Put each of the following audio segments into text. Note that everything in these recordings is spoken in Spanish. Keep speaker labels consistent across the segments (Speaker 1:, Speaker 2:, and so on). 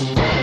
Speaker 1: Ooh.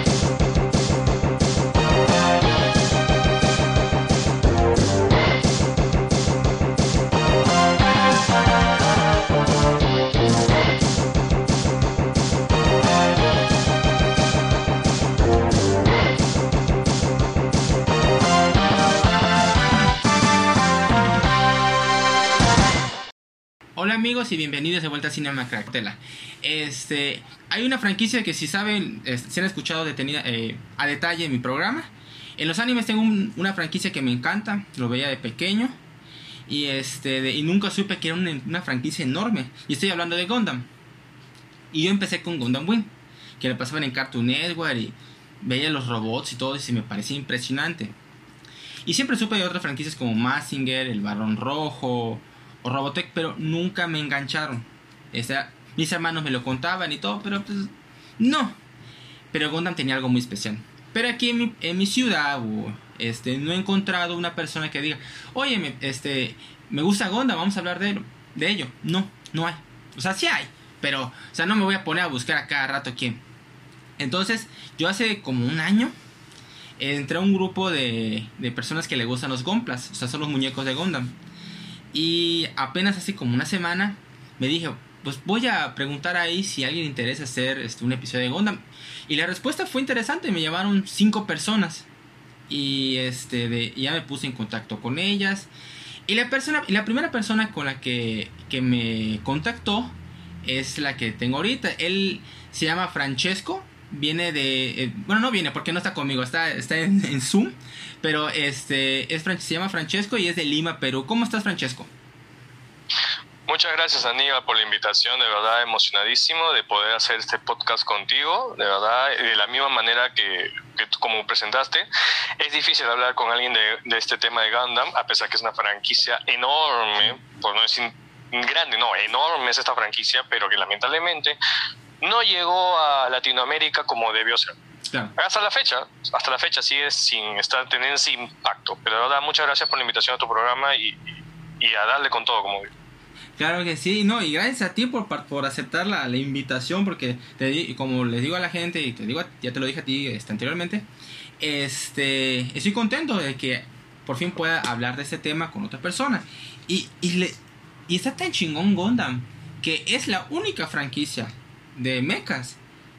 Speaker 1: Hola amigos y bienvenidos de vuelta a Cinema Caractela. Este, hay una franquicia que si saben, este, si han escuchado detenida, eh, a detalle en mi programa. En los animes tengo un- una franquicia que me encanta, lo veía de pequeño y este y nunca supe que era una, franquicia enorme. Y estoy hablando de Gundam. Y yo empecé con Gundam Wing, que lo pasaban en Cartoon Network y veía los robots y todo y se me parecía impresionante. Y siempre supe de otras franquicias como Mazinger, El Barón Rojo Robotech, pero nunca me engancharon. Mis hermanos me lo contaban y todo, pero pues no. Pero Gundam tenía algo muy especial. Pero aquí en mi, en mi ciudad este, no he encontrado una persona que diga, oye, me, este, me gusta Gundam, vamos a hablar de, de ello. No, no hay. O sea, sí hay, pero o sea, no me voy a poner a buscar a cada rato quién. Entonces, yo hace como un año entré a un grupo de, de personas que le gustan los Gomplas, o sea, son los muñecos de Gundam. Y apenas hace como una semana me dije, pues voy a preguntar ahí si alguien interesa hacer este, un episodio de Gundam. Y la respuesta fue interesante, me llamaron cinco personas. Y este de, ya me puse en contacto con ellas. Y la persona, la primera persona con la que, que me contactó es la que tengo ahorita. Él se llama Francesco. Viene de. eh, bueno, no viene porque no está conmigo, está, está en, en Zoom. Pero este es, se llama Francesco y es de Lima, Perú. ¿Cómo estás, Francesco?
Speaker 2: Muchas gracias Aníbal por la invitación, de verdad emocionadísimo de poder hacer este podcast contigo, de verdad, de la misma manera que, que tú como presentaste, es difícil hablar con alguien de, de este tema de Gundam, a pesar que es una franquicia enorme, por no decir grande, no, enorme es esta franquicia, pero que lamentablemente no llegó a Latinoamérica como debió ser.
Speaker 1: Claro.
Speaker 2: Hasta la fecha, hasta la fecha sigue sin estar teniendo ese impacto, pero verdad muchas gracias por la invitación a tu programa y, y, y a darle con todo, como digo.
Speaker 1: Claro que sí, no, y gracias a ti por, por aceptar la, la invitación, porque te como les digo a la gente, y te digo, ya te lo dije a ti este, anteriormente, este, estoy contento de que por fin pueda hablar de este tema con otra persona. Y, y, le, y está tan chingón Gundam, que es la única franquicia de mechas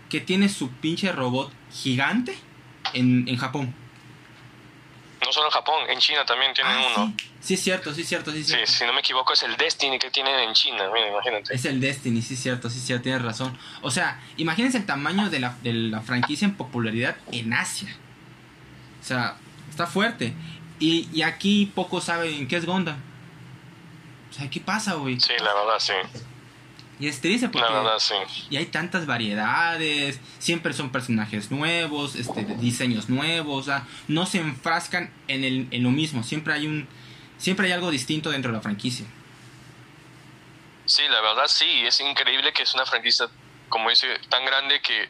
Speaker 1: que tiene su pinche robot gigante en, en Japón.
Speaker 2: No solo en Japón, en China también tienen
Speaker 1: Ah,
Speaker 2: uno.
Speaker 1: sí. sí, es cierto, sí, es cierto, sí, es
Speaker 2: Sí,
Speaker 1: cierto.
Speaker 2: si no me equivoco es el Destiny que tienen en China, mira, imagínate.
Speaker 1: Es el Destiny, sí es cierto, sí es cierto, tienes razón. O sea, imagínense el tamaño de la, de la franquicia en popularidad en Asia. O sea, está fuerte. Y, y aquí pocos saben qué es Gundam. O sea, ¿qué pasa, güey?
Speaker 2: Sí, la verdad, sí.
Speaker 1: Y es triste porque...
Speaker 2: Sí.
Speaker 1: Y hay tantas variedades, siempre son personajes nuevos, este, diseños nuevos, o sea, no se enfrascan en, el, en lo mismo, siempre hay un... Siempre hay algo distinto dentro de la franquicia.
Speaker 2: Sí, la verdad, sí. Es increíble que es una franquicia, como dice, tan grande que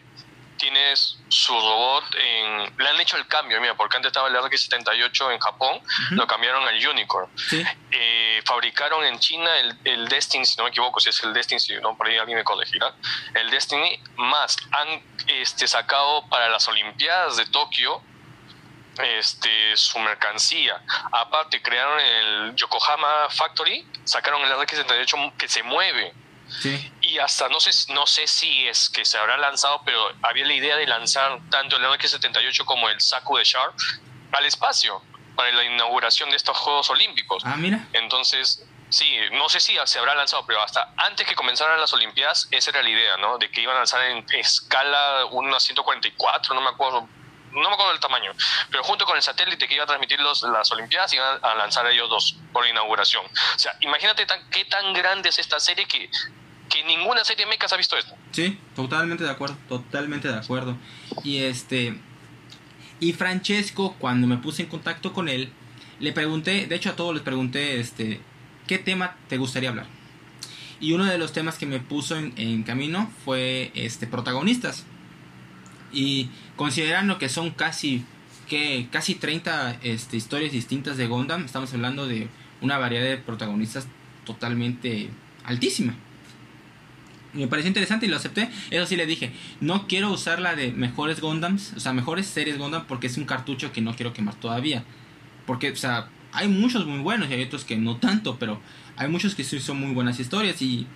Speaker 2: tienes su robot en... Le han hecho el cambio, mira, porque antes estaba el RX-78 en Japón, lo cambiaron al Unicorn.
Speaker 1: Sí,
Speaker 2: Eh, fabricaron en China el, el Destiny, si no me equivoco, si es el Destiny, si no, por ahí alguien me corregirá. El Destiny, más han este, sacado para las Olimpiadas de Tokio este, su mercancía. Aparte, crearon el Yokohama Factory, sacaron el RX-78 que se mueve.
Speaker 1: Sí.
Speaker 2: Y hasta no sé, no sé si es que se habrá lanzado, pero había la idea de lanzar tanto el RX-78 como el Saku de Sharp al espacio para la inauguración de estos Juegos Olímpicos.
Speaker 1: Ah, mira.
Speaker 2: Entonces, sí, no sé si se habrá lanzado, pero hasta antes que comenzaran las Olimpiadas, esa era la idea, ¿no? De que iban a lanzar en escala una 144, no me acuerdo, no me acuerdo del tamaño, pero junto con el satélite que iba a transmitir los, las Olimpiadas, iban a lanzar ellos dos por inauguración. O sea, imagínate tan, qué tan grande es esta serie que, que ninguna serie de mechas ha visto esto.
Speaker 1: Sí, totalmente de acuerdo, totalmente de acuerdo. Y este y Francesco cuando me puse en contacto con él, le pregunté, de hecho a todos les pregunté este qué tema te gustaría hablar. Y uno de los temas que me puso en, camino fue este protagonistas. Y considerando que son casi que casi 30 este, historias distintas de Gundam, estamos hablando de una variedad de protagonistas totalmente altísima. Me pareció interesante y lo acepté. Eso sí le dije, no quiero usar la de mejores Gundams, o sea, mejores series Gundam porque es un cartucho que no quiero quemar todavía. Porque, o sea, hay muchos muy buenos y hay otros que no tanto, pero hay muchos que sí son muy buenas historias y,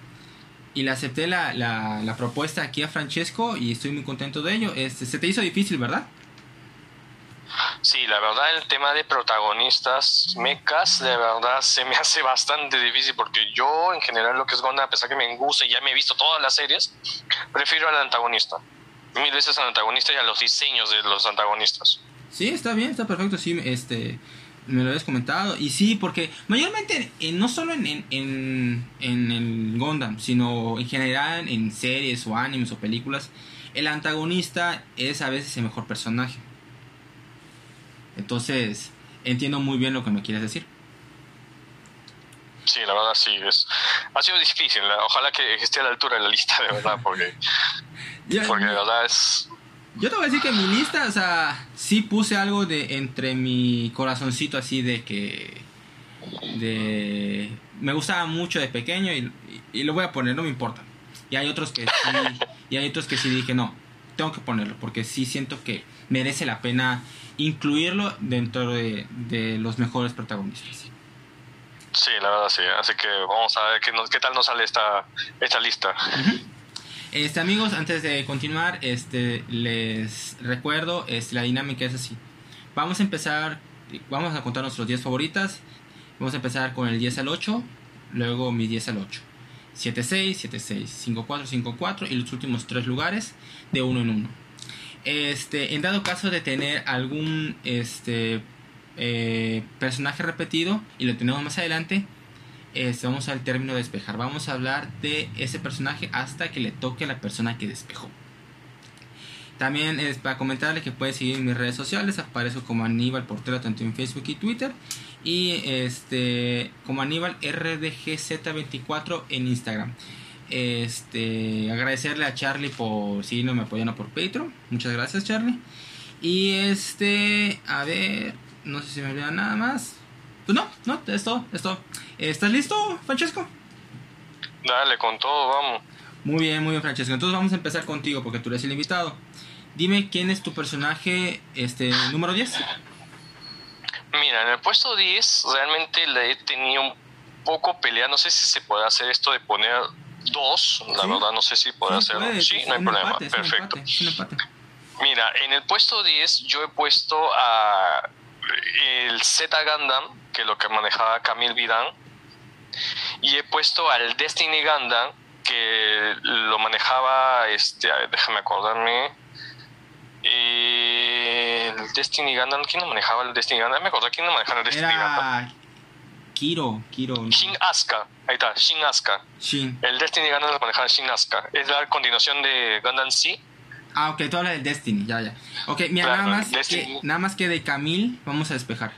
Speaker 1: y le acepté la, la, la propuesta aquí a Francesco y estoy muy contento de ello. Este, se te hizo difícil, ¿verdad?
Speaker 2: Sí, la verdad el tema de protagonistas mecas, de verdad se me hace bastante difícil porque yo en general lo que es Gonda, a pesar que me gusta y ya me he visto todas las series, prefiero al antagonista. Mil veces al antagonista y a los diseños de los antagonistas.
Speaker 1: Sí, está bien, está perfecto, sí, este, me lo habías comentado. Y sí, porque mayormente, no solo en, en, en el Gundam, sino en general en series o animes o películas, el antagonista es a veces el mejor personaje. Entonces, entiendo muy bien lo que me quieres decir.
Speaker 2: Sí, la verdad sí, es, ha sido difícil. Ojalá que esté a la altura de la lista, de verdad, porque, porque de verdad es...
Speaker 1: Yo te voy a decir que en mi lista, o sea, sí puse algo de entre mi corazoncito así de que... de me gustaba mucho de pequeño y, y, lo voy a poner, no me importa. Y hay otros que sí, y hay otros que sí dije, no, tengo que ponerlo, porque sí siento que merece la pena incluirlo dentro de, de los mejores protagonistas.
Speaker 2: Sí, la verdad sí. Así que vamos a ver qué, qué tal nos sale esta, esta lista.
Speaker 1: Este amigos, antes de continuar, este les recuerdo, este, la dinámica es así. Vamos a empezar, vamos a contar nuestros 10 favoritas. Vamos a empezar con el 10 al 8, luego mi 10 al 8. 7-6, 7-6, 5-4, 5-4 y los últimos tres lugares de uno en uno. Este, en dado caso de tener algún este, eh, personaje repetido y lo tenemos más adelante, este, vamos al término de despejar. Vamos a hablar de ese personaje hasta que le toque a la persona que despejó. También para comentarle que puede seguir mis redes sociales. Aparezco como Aníbal Portero tanto en Facebook y Twitter. Y este como Aníbal RDGZ24 en Instagram. Este, agradecerle a Charlie por si no me apoyando por Patreon. Muchas gracias, Charlie. Y este, a ver, no sé si me olvida nada más. Pues no, no, es todo, es todo. ¿Estás listo, Francesco?
Speaker 2: Dale, con todo, vamos.
Speaker 1: Muy bien, muy bien, Francesco. Entonces vamos a empezar contigo porque tú eres el invitado. Dime quién es tu personaje este número 10.
Speaker 2: Mira, en el puesto 10 realmente le he tenido un poco pelea. No sé si se puede hacer esto de poner dos, la verdad no sé si puede hacerlo. sí, no hay problema, perfecto. Mira, en el puesto 10 yo he puesto a el Z Gundam, que es lo que manejaba Camille Vidan, y he puesto al Destiny Gundam, que lo manejaba, este, déjame acordarme, el Destiny Gundam, ¿quién lo manejaba el Destiny Gundam? Me acuerdo quién lo manejaba el Destiny Gundam.
Speaker 1: Kiro, Kiro.
Speaker 2: Shin Asuka, ahí está, Shin Asuka.
Speaker 1: Shin.
Speaker 2: El Destiny Gundam lo manejaba Shin Asuka. Es la continuación de Gundam C.
Speaker 1: Ah, ok, tú hablas del Destiny, ya, ya. Ok, mira, nada, más que, nada más que de Camille vamos a despejar.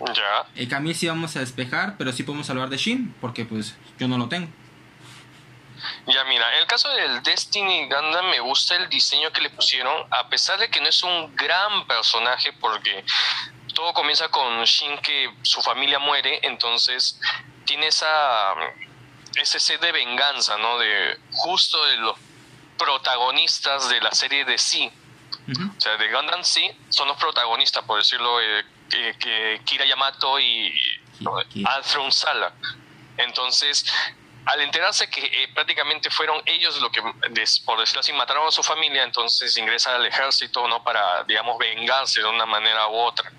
Speaker 2: Ya.
Speaker 1: El Camille sí vamos a despejar, pero sí podemos hablar de Shin, porque pues yo no lo tengo.
Speaker 2: Ya mira, en el caso del Destiny Gundam me gusta el diseño que le pusieron, a pesar de que no es un gran personaje, porque todo comienza con Shin que su familia muere, entonces tiene esa ese sed de venganza, ¿no? De justo de los protagonistas de la serie de Sí. O sea, de Gundam Sí son los protagonistas, por decirlo, eh, que, Kira Yamato y, y Alfred Sala. Entonces, al enterarse que eh, prácticamente fueron ellos lo que, por decirlo así, mataron a su familia, entonces ingresa al ejército, ¿no? Para, digamos, vengarse de una manera u otra.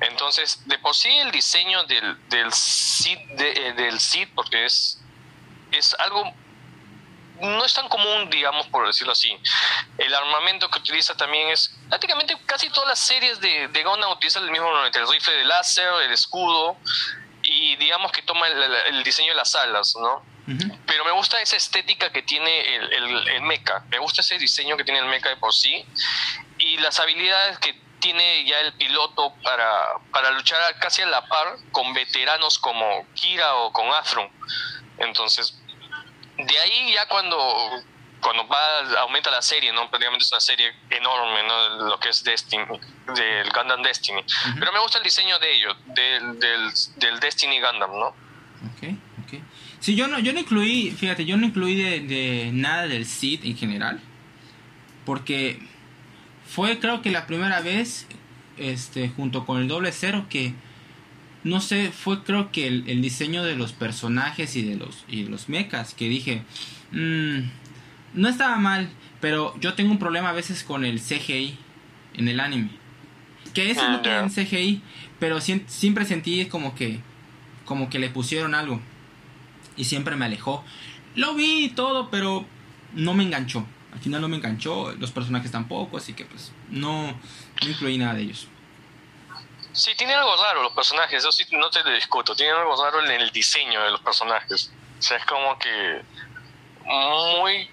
Speaker 2: Entonces, de por sí el diseño del, del Cid, eh, del Cid porque es, es algo no es tan común, digamos, por decirlo así. El armamento que utiliza también es, prácticamente casi todas las series de, de Gundam utilizan el mismo el rifle de láser, el escudo, y digamos que toma el, diseño de las alas, ¿no? Pero me gusta esa estética que tiene el, el, mecha, me gusta ese diseño que tiene el mecha de por sí y las habilidades que tiene ya el piloto para, para luchar casi a la par con veteranos como Kira o con Afron. Entonces, de ahí ya cuando cuando va aumenta la serie, ¿no? Prácticamente es una serie enorme, ¿no? Lo que es Destiny, del Gundam Destiny. Pero me gusta el diseño de ello, del, del, del Destiny Gundam, ¿no?
Speaker 1: Ok, Ok. Sí, yo no, yo no incluí, fíjate, yo no incluí de, de nada del Cid en general. Porque fue creo que la primera vez, este, junto con el doble cero, que no sé, fue creo que el, el diseño de los personajes y de los, y de los mechas, que dije, mm, no estaba mal, pero yo tengo un problema a veces con el CGI en el anime. Que eso no
Speaker 2: Ah,
Speaker 1: tienen
Speaker 2: ya.
Speaker 1: CGI, pero siempre sentí como que como que le pusieron algo y siempre me alejó. Lo vi y todo, pero no me enganchó. Al final no me enganchó, los personajes tampoco, así que pues no, no incluí nada de ellos.
Speaker 2: Sí, tiene algo raro los personajes, eso sí no te discuto. Tiene algo raro en el diseño de los personajes. O sea, es como que muy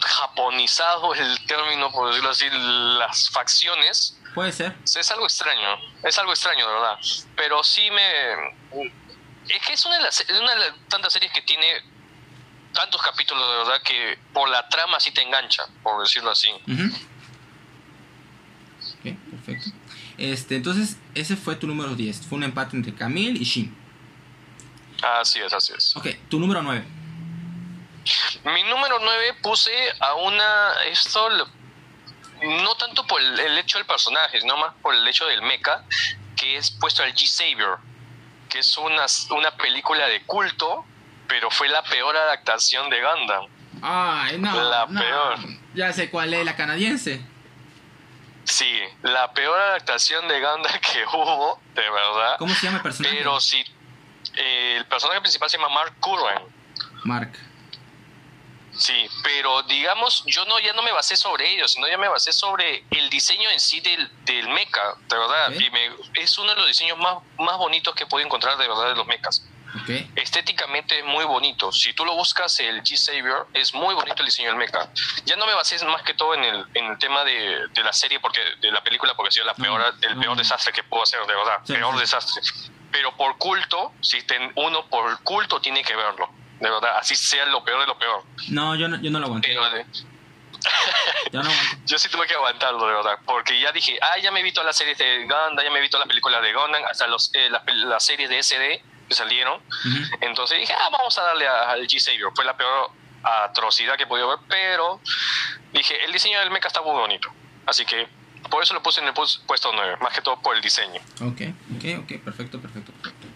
Speaker 2: japonizado el término, por decirlo así, las facciones.
Speaker 1: Puede ser.
Speaker 2: Es algo extraño, es algo extraño, de verdad. Pero sí me... Es que es una de las, una de las tantas series que tiene tantos capítulos, de verdad, que por la trama sí te engancha, por decirlo así.
Speaker 1: Ok, perfecto. Este, entonces, ese fue tu número 10. Fue un empate entre Camille y Shin.
Speaker 2: Así es, así es.
Speaker 1: Ok, tu número 9.
Speaker 2: Mi número 9 puse a una. Esto. No tanto por el, el hecho del personaje, sino más por el hecho del mecha, que es puesto al G-Savior, que es una, una película de culto, pero fue la peor adaptación de Gundam.
Speaker 1: Ay, no.
Speaker 2: La
Speaker 1: no.
Speaker 2: peor.
Speaker 1: Ya sé cuál es, la canadiense.
Speaker 2: Sí, la peor adaptación de Gundam que hubo, de verdad.
Speaker 1: ¿Cómo se llama el personaje?
Speaker 2: Pero sí, eh, el personaje principal se llama Mark Curran.
Speaker 1: Mark.
Speaker 2: Sí, pero digamos, yo no ya no me basé sobre ellos, sino ya me basé sobre el diseño en sí del, del mecha, de verdad. Y me- es uno de los diseños más, más bonitos que he podido encontrar de verdad de los mechas. Estéticamente es muy bonito. Si tú lo buscas, el G-Savior, es muy bonito el diseño del mecha. Ya no me basé más que todo en el, en el tema de, de la serie, porque de la película, porque ha sido la
Speaker 1: No,
Speaker 2: peor, el
Speaker 1: no.
Speaker 2: peor desastre que puedo hacer, de verdad.
Speaker 1: Sí,
Speaker 2: peor
Speaker 1: sí.
Speaker 2: desastre. Pero por culto, si ten- uno por culto tiene que verlo. De verdad, así sea lo peor de lo peor.
Speaker 1: No, yo no, yo no lo aguanté.
Speaker 2: Pero
Speaker 1: Yo no aguanté.
Speaker 2: yo sí tuve que aguantarlo, de verdad, porque ya dije, ah, ya me he visto las series de Gundam, ya me he visto las películas de Gundam, hasta los, eh, las, las series de SD que salieron. Entonces dije, ah, vamos a darle a- al G-Savior. Fue la peor atrocidad que he podido ver, pero dije, el diseño del mecha está muy bonito. Así que por eso lo puse en el puesto 9, más que todo por el diseño.
Speaker 1: Ok, ok, ok, perfecto, perfecto, perfecto.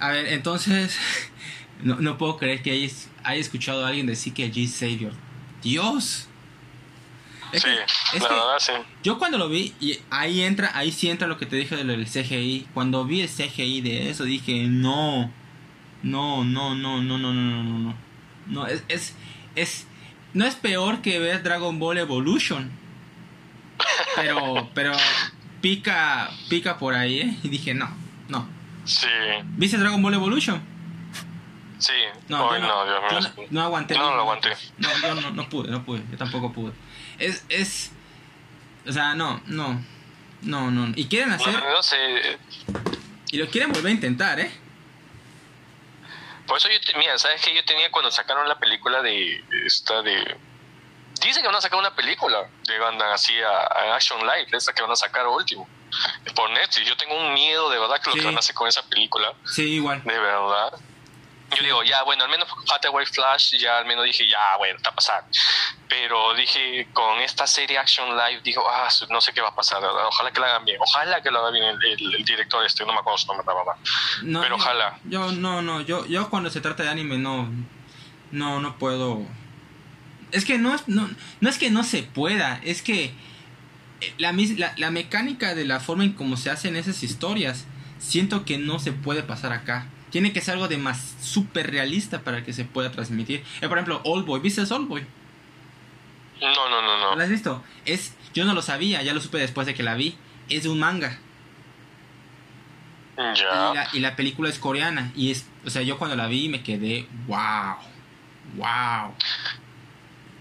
Speaker 1: A ver, entonces, no, no puedo creer que haya escuchado a alguien decir que G Savior. Dios. Es
Speaker 2: sí,
Speaker 1: que- es
Speaker 2: la
Speaker 1: que
Speaker 2: verdad, sí.
Speaker 1: yo cuando lo vi, y ahí entra, ahí sí entra lo que te dije del CGI. Cuando vi el CGI de eso, dije, no, no, no, no, no, no, no, no, no, no. No, es, es, es, no es peor que ver Dragon Ball Evolution. Pero, pero, pica, pica por ahí, ¿eh? Y dije, no, no.
Speaker 2: Sí,
Speaker 1: ¿Viste Dragon Ball Evolution?
Speaker 2: Sí.
Speaker 1: No, yo
Speaker 2: no,
Speaker 1: yo no, no aguanté.
Speaker 2: Yo no lo aguanté.
Speaker 1: No, yo no, no pude, no pude, yo tampoco pude. Es, es, o sea, no, no, no, no. Y quieren hacer,
Speaker 2: no sé,
Speaker 1: y lo quieren volver a intentar, ¿eh?
Speaker 2: Por eso yo, te- mira, ¿sabes qué? Yo tenía cuando sacaron la película de esta de... Dice que van a sacar una película de Gundam así a, a Action Live, esa que van a sacar último. Por Netflix. Yo tengo un miedo de verdad que lo
Speaker 1: Sí.
Speaker 2: que van a hacer con esa película.
Speaker 1: Sí, igual.
Speaker 2: De verdad. Yo digo, ya, bueno, al menos Hathaway Flash, ya al menos dije, ya, bueno, está pasando. Pero dije, con esta serie Action Live, digo, ah, no sé qué va a pasar. Ojalá que la hagan bien. Ojalá que lo haga bien el, el- el director este, no me acuerdo su nombre, la verdad.
Speaker 1: No,
Speaker 2: Pero
Speaker 1: yo-
Speaker 2: ojalá.
Speaker 1: Yo, no, no, yo, yo cuando se trata de anime no, no, no puedo. Es que no, es- no, no es que no se pueda, es que eh, la, la, la mecánica de la forma en cómo se hacen esas historias, siento que no se puede pasar acá. Tiene que ser algo de más súper realista para que se pueda transmitir. Eh, por ejemplo, Oldboy, ¿viste Oldboy?
Speaker 2: No, no, no,
Speaker 1: ¿No
Speaker 2: no.
Speaker 1: la has visto? Es, yo no lo sabía, ya lo supe después de que la vi. Es de un manga.
Speaker 2: Ya.
Speaker 1: Y la, y la película es coreana. Y es, o sea, yo cuando la vi me quedé, wow, wow.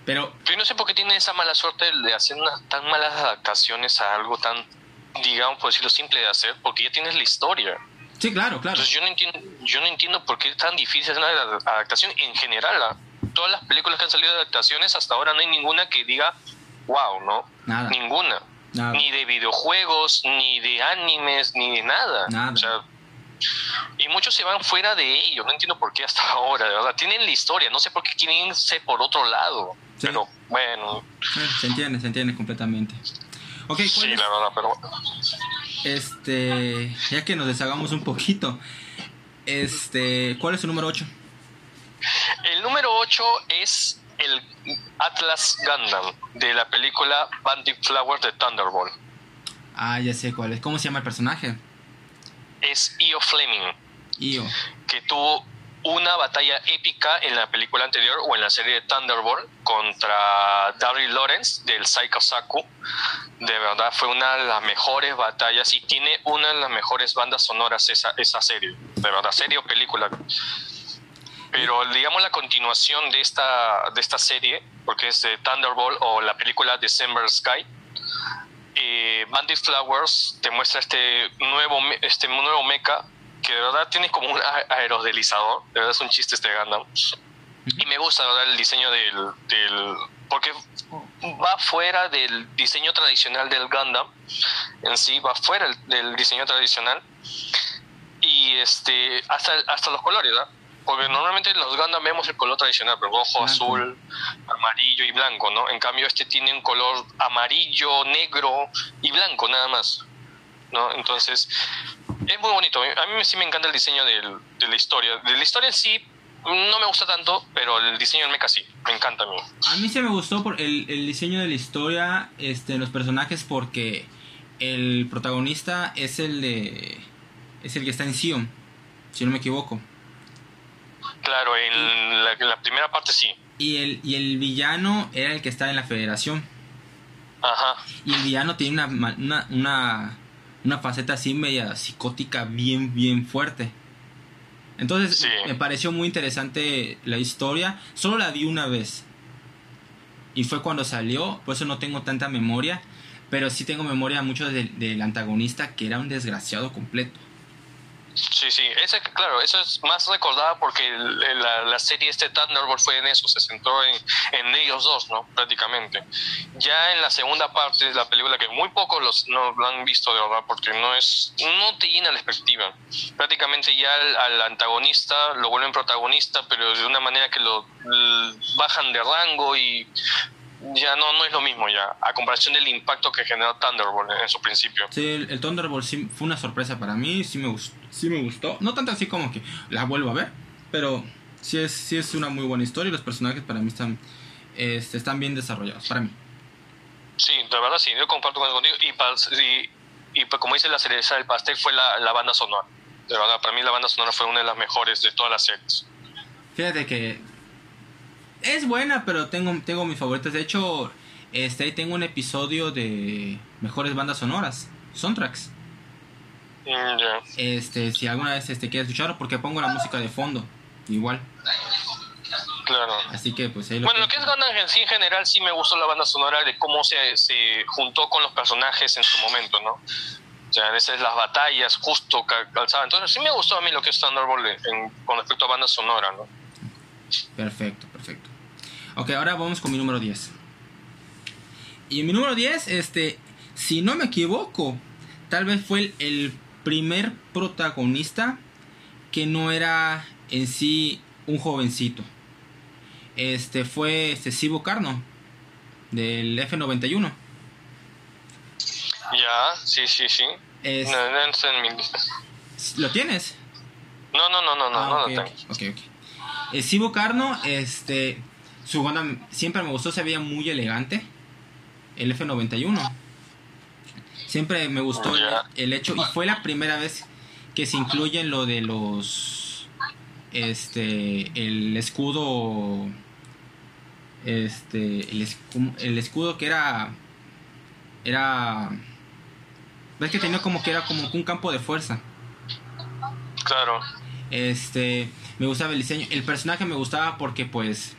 Speaker 1: Pero,
Speaker 2: Yo no sé por qué tiene esa mala suerte de hacer unas tan malas adaptaciones a algo tan, digamos, por decirlo simple de hacer, porque ya tienes la historia.
Speaker 1: Sí, claro, claro.
Speaker 2: Entonces yo no entiendo, yo no entiendo por qué es tan difícil hacer una ad- adaptación en general. Todas las películas que han salido de adaptaciones hasta ahora no hay ninguna que diga, wow, ¿no?
Speaker 1: Nada,
Speaker 2: Ninguna.
Speaker 1: nada.
Speaker 2: Ni de videojuegos, ni de animes, ni de nada.
Speaker 1: Nada.
Speaker 2: O sea, Y muchos se van fuera de ello, no entiendo por qué hasta ahora, de verdad. Tienen la historia, no sé por qué quieren irse por otro lado. Pero bueno.
Speaker 1: Se entiende, se entiende completamente. Okay,
Speaker 2: sí, la verdad, pero...
Speaker 1: Este, ya que nos deshagamos un poquito, este, ¿cuál es su número 8?
Speaker 2: El número 8 es el Atlas Gundam de la película Bandit Flowers de Thunderbolt.
Speaker 1: Ah, ya sé cuál es. ¿Cómo se llama el personaje?
Speaker 2: Es Io Fleming.
Speaker 1: Io.
Speaker 2: Que tuvo una batalla épica en la película anterior o en la serie de Thunderbolt contra Daryl Lawrence del Psycho Saku. De verdad fue una de las mejores batallas y tiene una de las mejores bandas sonoras esa, esa serie. De verdad, serie o película. Pero digamos la continuación de esta, de esta serie, porque es de Thunderbolt o la película December Sky, eh, Bandit Flowers te muestra este nuevo, este nuevo mecha que de verdad tiene como un aerodelizador, de verdad es un chiste este Gundam. Y me gusta ¿verdad? el diseño del, del, porque va fuera del diseño tradicional del Gundam en sí, va fuera del diseño tradicional y este hasta, hasta los colores, ¿verdad? Porque normalmente en los Gundam vemos el color tradicional, pero rojo, azul, amarillo y blanco, ¿no? En cambio este tiene un color amarillo, negro y blanco nada más, ¿no? Entonces es muy bonito. A mí sí me encanta el diseño del, de la historia. De la historia sí no me gusta tanto, pero el diseño del mecha sí, me encanta a mí.
Speaker 1: A mí sí me gustó por el, el diseño de la historia, este, los personajes, porque el protagonista es el de, es el que está en Sion, si no me equivoco.
Speaker 2: Claro, en la, primera parte sí.
Speaker 1: Y el, y el villano era el que está en la federación.
Speaker 2: Ajá.
Speaker 1: Y el villano tiene una, una, una, una faceta así media psicótica bien, bien fuerte. Entonces me pareció muy interesante la historia. Solo la vi una vez. Y fue cuando salió, por eso no tengo tanta memoria. Pero sí tengo memoria mucho del antagonista que era un desgraciado completo.
Speaker 2: Sí, sí, ese, claro, eso es más recordada porque la, la, serie este Thunderbolt fue en eso, se centró en, en, ellos dos, ¿no? Prácticamente. Ya en la segunda parte de la película, que muy pocos los, no lo han visto de verdad, porque no es, no te llena la perspectiva. Prácticamente ya al, antagonista lo vuelven protagonista, pero de una manera que lo bajan de rango y ya no, no es lo mismo ya, a comparación del impacto que generó Thunderbolt en, su principio.
Speaker 1: Sí, el, Thunderbolt sí fue una sorpresa para mí, sí me, gustó, sí me gustó. No tanto así como que la vuelvo a ver, pero sí es, sí es una muy buena historia y los personajes para mí están, este, están bien desarrollados, para mí.
Speaker 2: Sí, de verdad sí, yo comparto contigo y, y, pues como dice la cereza del pastel fue la, la banda sonora. De verdad, para mí la banda sonora fue una de las mejores de todas las series.
Speaker 1: Fíjate que es buena, pero tengo, tengo mis favoritas. De hecho, este, ahí tengo un episodio de mejores bandas sonoras, soundtracks. Este, si alguna vez este, quieres escucharlo, porque pongo la música de fondo, igual.
Speaker 2: Claro.
Speaker 1: Así que, pues
Speaker 2: Bueno, lo que es Gundam en sí, en general, sí me gustó la banda sonora de cómo se, se juntó con los personajes en su momento, ¿no? Ya, a veces las batallas justo calzaban. Entonces, sí me gustó a mí lo que es Thunderbolt en, con respecto a banda sonora, ¿no?
Speaker 1: Perfecto, perfecto. Ok, ahora vamos con mi número 10. Y mi número 10, este, si no me equivoco, tal vez fue el, primer protagonista que no era en sí un jovencito. Este fue este Sibo Carno del F91.
Speaker 2: Ya, sí, sí, sí.
Speaker 1: ¿Lo tienes?
Speaker 2: No, no, no, no, no,
Speaker 1: ah,
Speaker 2: no
Speaker 1: lo tengo. Ok, ok. Sibo Carno, este, su Gundam siempre me gustó, se veía muy elegante. El F91. Siempre me gustó el, hecho. Y fue la primera vez que se incluye en lo de los. Este. El escudo. Este. El, escudo que era. Era. Ves que tenía como que era como un campo de fuerza.
Speaker 2: Claro.
Speaker 1: Este. Me gustaba el diseño. El personaje me gustaba porque pues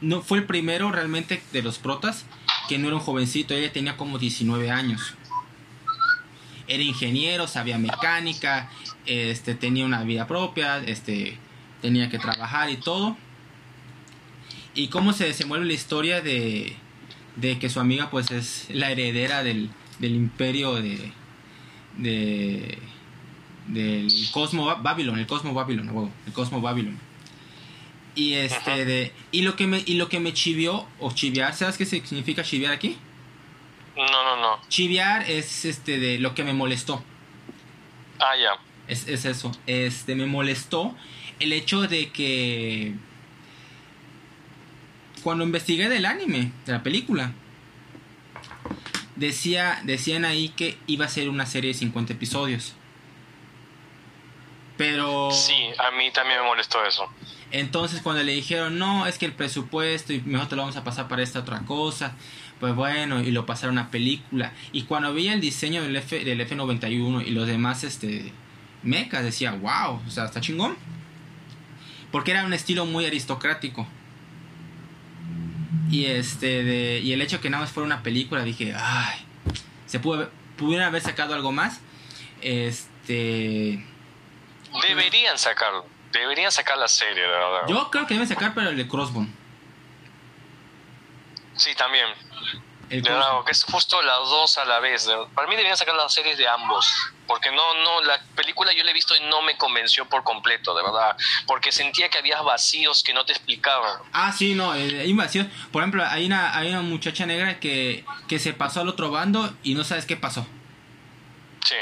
Speaker 1: no fue el primero realmente de los protas que no era un jovencito, ella tenía como 19 años. Era ingeniero, sabía mecánica, este tenía una vida propia, este tenía que trabajar y todo. Y cómo se desenvuelve la historia de, de que su amiga pues es la heredera del, del imperio de, de, del Cosmo Babylon, el Cosmo Babylon, el Cosmo Babylon. Y este de y lo que me y lo que me chivió o chiviar, ¿sabes qué significa chiviar aquí?
Speaker 2: No, no, no.
Speaker 1: Chiviar es este de lo que me molestó.
Speaker 2: Ah, ya.
Speaker 1: Es, es eso. Este me molestó el hecho de que cuando investigué del anime, de la película, decía, decían ahí que iba a ser una serie de 50 episodios. Pero...
Speaker 2: Sí, a mí también me molestó eso.
Speaker 1: Entonces cuando le dijeron, no, es que el presupuesto y mejor te lo vamos a pasar para esta otra cosa, pues bueno, y lo pasaron a película. Y cuando vi el diseño del, F, del F91 y los demás este, mechas, decía, wow, o sea, está chingón. Porque era un estilo muy aristocrático. Y este de, y el hecho que nada más fuera una película, dije, ay, se pudo haber sacado algo más. Este
Speaker 2: deberían sacarlo. Deberían sacar la serie, de verdad.
Speaker 1: Yo creo que deben sacar pero el de Crossbone.
Speaker 2: Sí, también. El de verdad, que es justo las dos a la vez. Para mí deberían sacar las series de ambos. Porque no, no, la película yo la he visto y no me convenció por completo, de verdad. Porque sentía que había vacíos que no te explicaban.
Speaker 1: Ah, sí, no, eh, hay vacíos. Por ejemplo, hay una, hay una muchacha negra que, que se pasó al otro bando y no sabes qué pasó.
Speaker 2: Sí.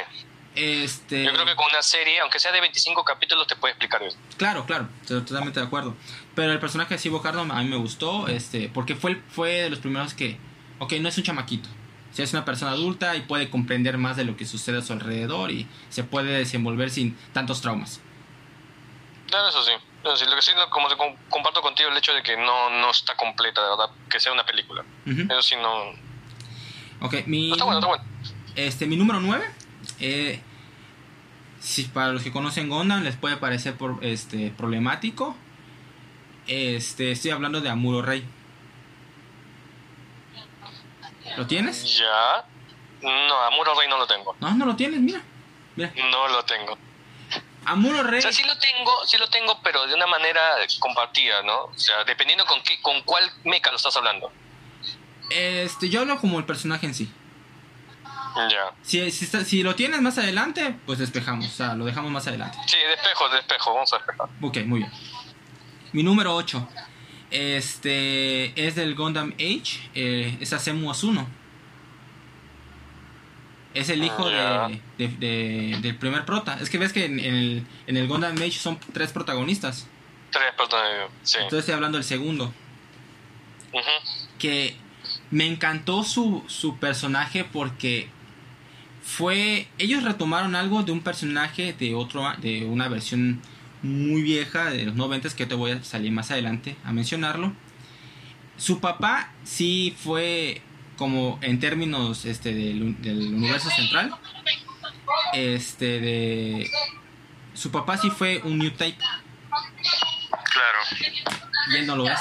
Speaker 1: Este...
Speaker 2: Yo creo que con una serie, aunque sea de 25 capítulos, te puede explicar eso.
Speaker 1: Claro, claro, totalmente de acuerdo. Pero el personaje de Sibo Cardo a mí me gustó, este, porque fue, fue de los primeros que, ok, no es un chamaquito, si es una persona adulta y puede comprender más de lo que sucede a su alrededor y se puede desenvolver sin tantos traumas.
Speaker 2: No, eso sí. Eso sí. Lo que sí, como comparto contigo el hecho de que no, no está completa, de verdad, que sea una película. Eso sí, no.
Speaker 1: Ok, mi.
Speaker 2: está bueno, está bueno.
Speaker 1: Este, mi número 9. Eh, si para los que conocen Gondam les puede parecer por, este, problemático. Este, estoy hablando de Amuro Rey. ¿Lo tienes?
Speaker 2: Ya. No, Amuro Rey no lo tengo.
Speaker 1: No, no lo tienes, mira. mira.
Speaker 2: No lo tengo.
Speaker 1: Amuro Rey.
Speaker 2: O sea, sí lo tengo, sí lo tengo, pero de una manera compartida, ¿no? O sea, dependiendo con qué, con cuál mecha lo estás hablando.
Speaker 1: Este, yo hablo como el personaje en sí.
Speaker 2: Ya.
Speaker 1: Si, si, si, lo tienes más adelante, pues despejamos, o sea, lo dejamos más adelante.
Speaker 2: Sí, despejo, despejo, vamos a despejar.
Speaker 1: Ok, muy bien. Mi número 8. Este es del Gundam Age, eh, es Asemu Asuno. Es el hijo de, de, del primer prota. Es que ves que en, el, en el Gundam Age son tres protagonistas.
Speaker 2: Tres protagonistas, sí.
Speaker 1: Entonces estoy hablando del segundo. Que me encantó su, su personaje porque fue ellos retomaron algo de un personaje de otro de una versión muy vieja de los 90 que te voy a salir más adelante a mencionarlo. Su papá sí fue como en términos este del, del universo central este de su papá sí fue un new type.
Speaker 2: Claro.
Speaker 1: Y él no lo es.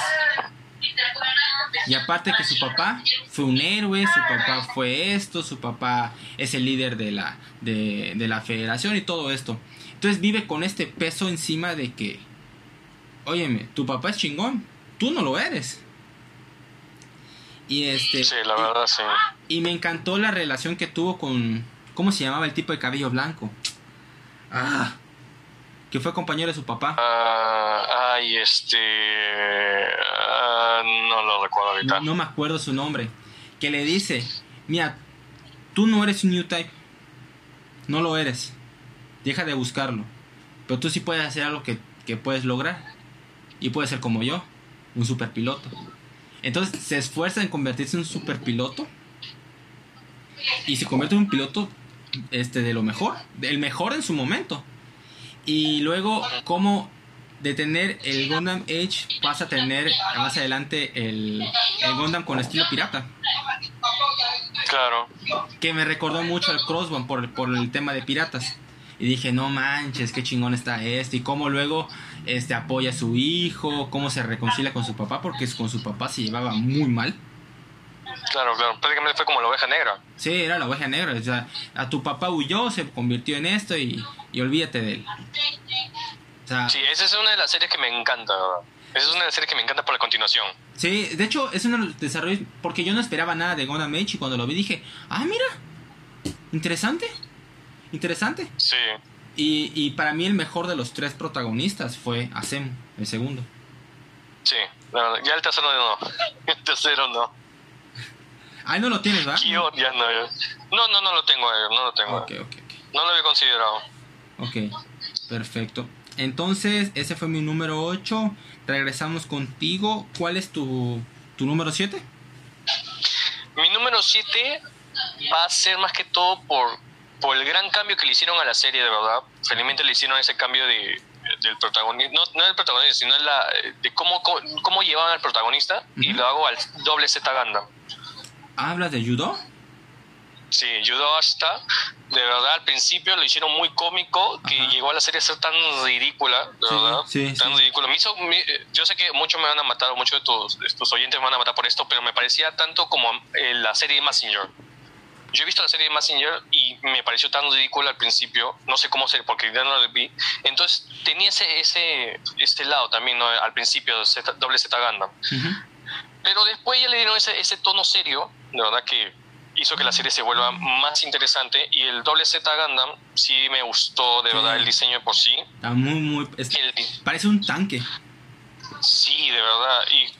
Speaker 1: Y aparte que su papá fue un héroe, su papá fue esto, su papá es el líder de la, de, de la federación y todo esto. Entonces vive con este peso encima de que, óyeme, tu papá es chingón, tú no lo eres. Y este...
Speaker 2: Sí, la verdad, sí.
Speaker 1: Y me encantó la relación que tuvo con, ¿cómo se llamaba el tipo de cabello blanco? Ah, que fue compañero de su papá.
Speaker 2: Ah, ay, este... Ah, no lo recuerdo ahorita.
Speaker 1: No, no, me acuerdo su nombre. Que le dice, mira, tú no eres un New Type. No lo eres. Deja de buscarlo. Pero tú sí puedes hacer algo que, que puedes lograr. Y puedes ser como yo, un super piloto. Entonces se esfuerza en convertirse en un super piloto. Y se convierte en un piloto este, de lo mejor. El mejor en su momento. Y luego, como de tener el Gundam Age pasa a tener más adelante el, el Gundam con estilo pirata.
Speaker 2: Claro.
Speaker 1: Que me recordó mucho al Crossbone por, por el tema de piratas. Y dije, no manches, qué chingón está este. Y cómo luego este, apoya a su hijo, cómo se reconcilia con su papá, porque con su papá se llevaba muy mal.
Speaker 2: Claro, claro, prácticamente fue como la oveja negra.
Speaker 1: Sí, era la oveja negra. O sea, a tu papá huyó, se convirtió en esto y, y olvídate de él.
Speaker 2: O sea, sí, esa es una de las series que me encanta, Esa es una de las series que me encanta por la continuación.
Speaker 1: Sí, de hecho, es uno de los desarrollos. Porque yo no esperaba nada de Gundam Age y cuando lo vi dije, ah, mira, interesante. Interesante.
Speaker 2: Sí.
Speaker 1: Y, y para mí el mejor de los tres protagonistas fue Asem, el segundo.
Speaker 2: Sí, no, ya el tercero no. El tercero no.
Speaker 1: Ahí no lo tienes, ¿verdad?
Speaker 2: Kyo ya no. ya. No, no, no lo tengo, eh, no lo tengo.
Speaker 1: Ok, ok, ok.
Speaker 2: No lo había considerado.
Speaker 1: Ok, perfecto. Entonces, ese fue mi número 8. Regresamos contigo. ¿Cuál es tu, tu número 7?
Speaker 2: Mi número 7 va a ser más que todo por, por el gran cambio que le hicieron a la serie, de verdad. Felizmente le hicieron ese cambio de, del protagonista, no, no del protagonista, sino de, la, de cómo, cómo, cómo llevaban al protagonista y lo hago al doble Z Gundam.
Speaker 1: ¿Hablas de judo?
Speaker 2: Sí, Yudo hasta, de verdad, al principio lo hicieron muy cómico, que
Speaker 1: Ajá.
Speaker 2: llegó a la serie a ser tan ridícula, de
Speaker 1: Sí,
Speaker 2: verdad,
Speaker 1: sí,
Speaker 2: tan
Speaker 1: sí.
Speaker 2: ridículo. Me hizo, me- yo sé que muchos me van a matar, muchos de tus, de tus oyentes me van a matar por esto, pero me parecía tanto como eh, la serie de Messenger. Yo he visto la serie de Messenger y me pareció tan ridícula al principio, no sé cómo ser, porque ya no la vi. Entonces tenía ese, ese, este lado también, ¿no? Al principio, Z, doble Z Gundam.
Speaker 1: Ujú.
Speaker 2: Pero después ya le dieron ese, ese tono serio, de verdad que hizo que la serie se vuelva más interesante. Y el doble Z Gundam sí me gustó, de
Speaker 1: Sí.
Speaker 2: verdad, el diseño por sí.
Speaker 1: Está muy, muy... es-
Speaker 2: El,
Speaker 1: parece un tanque.
Speaker 2: sí, de verdad. Y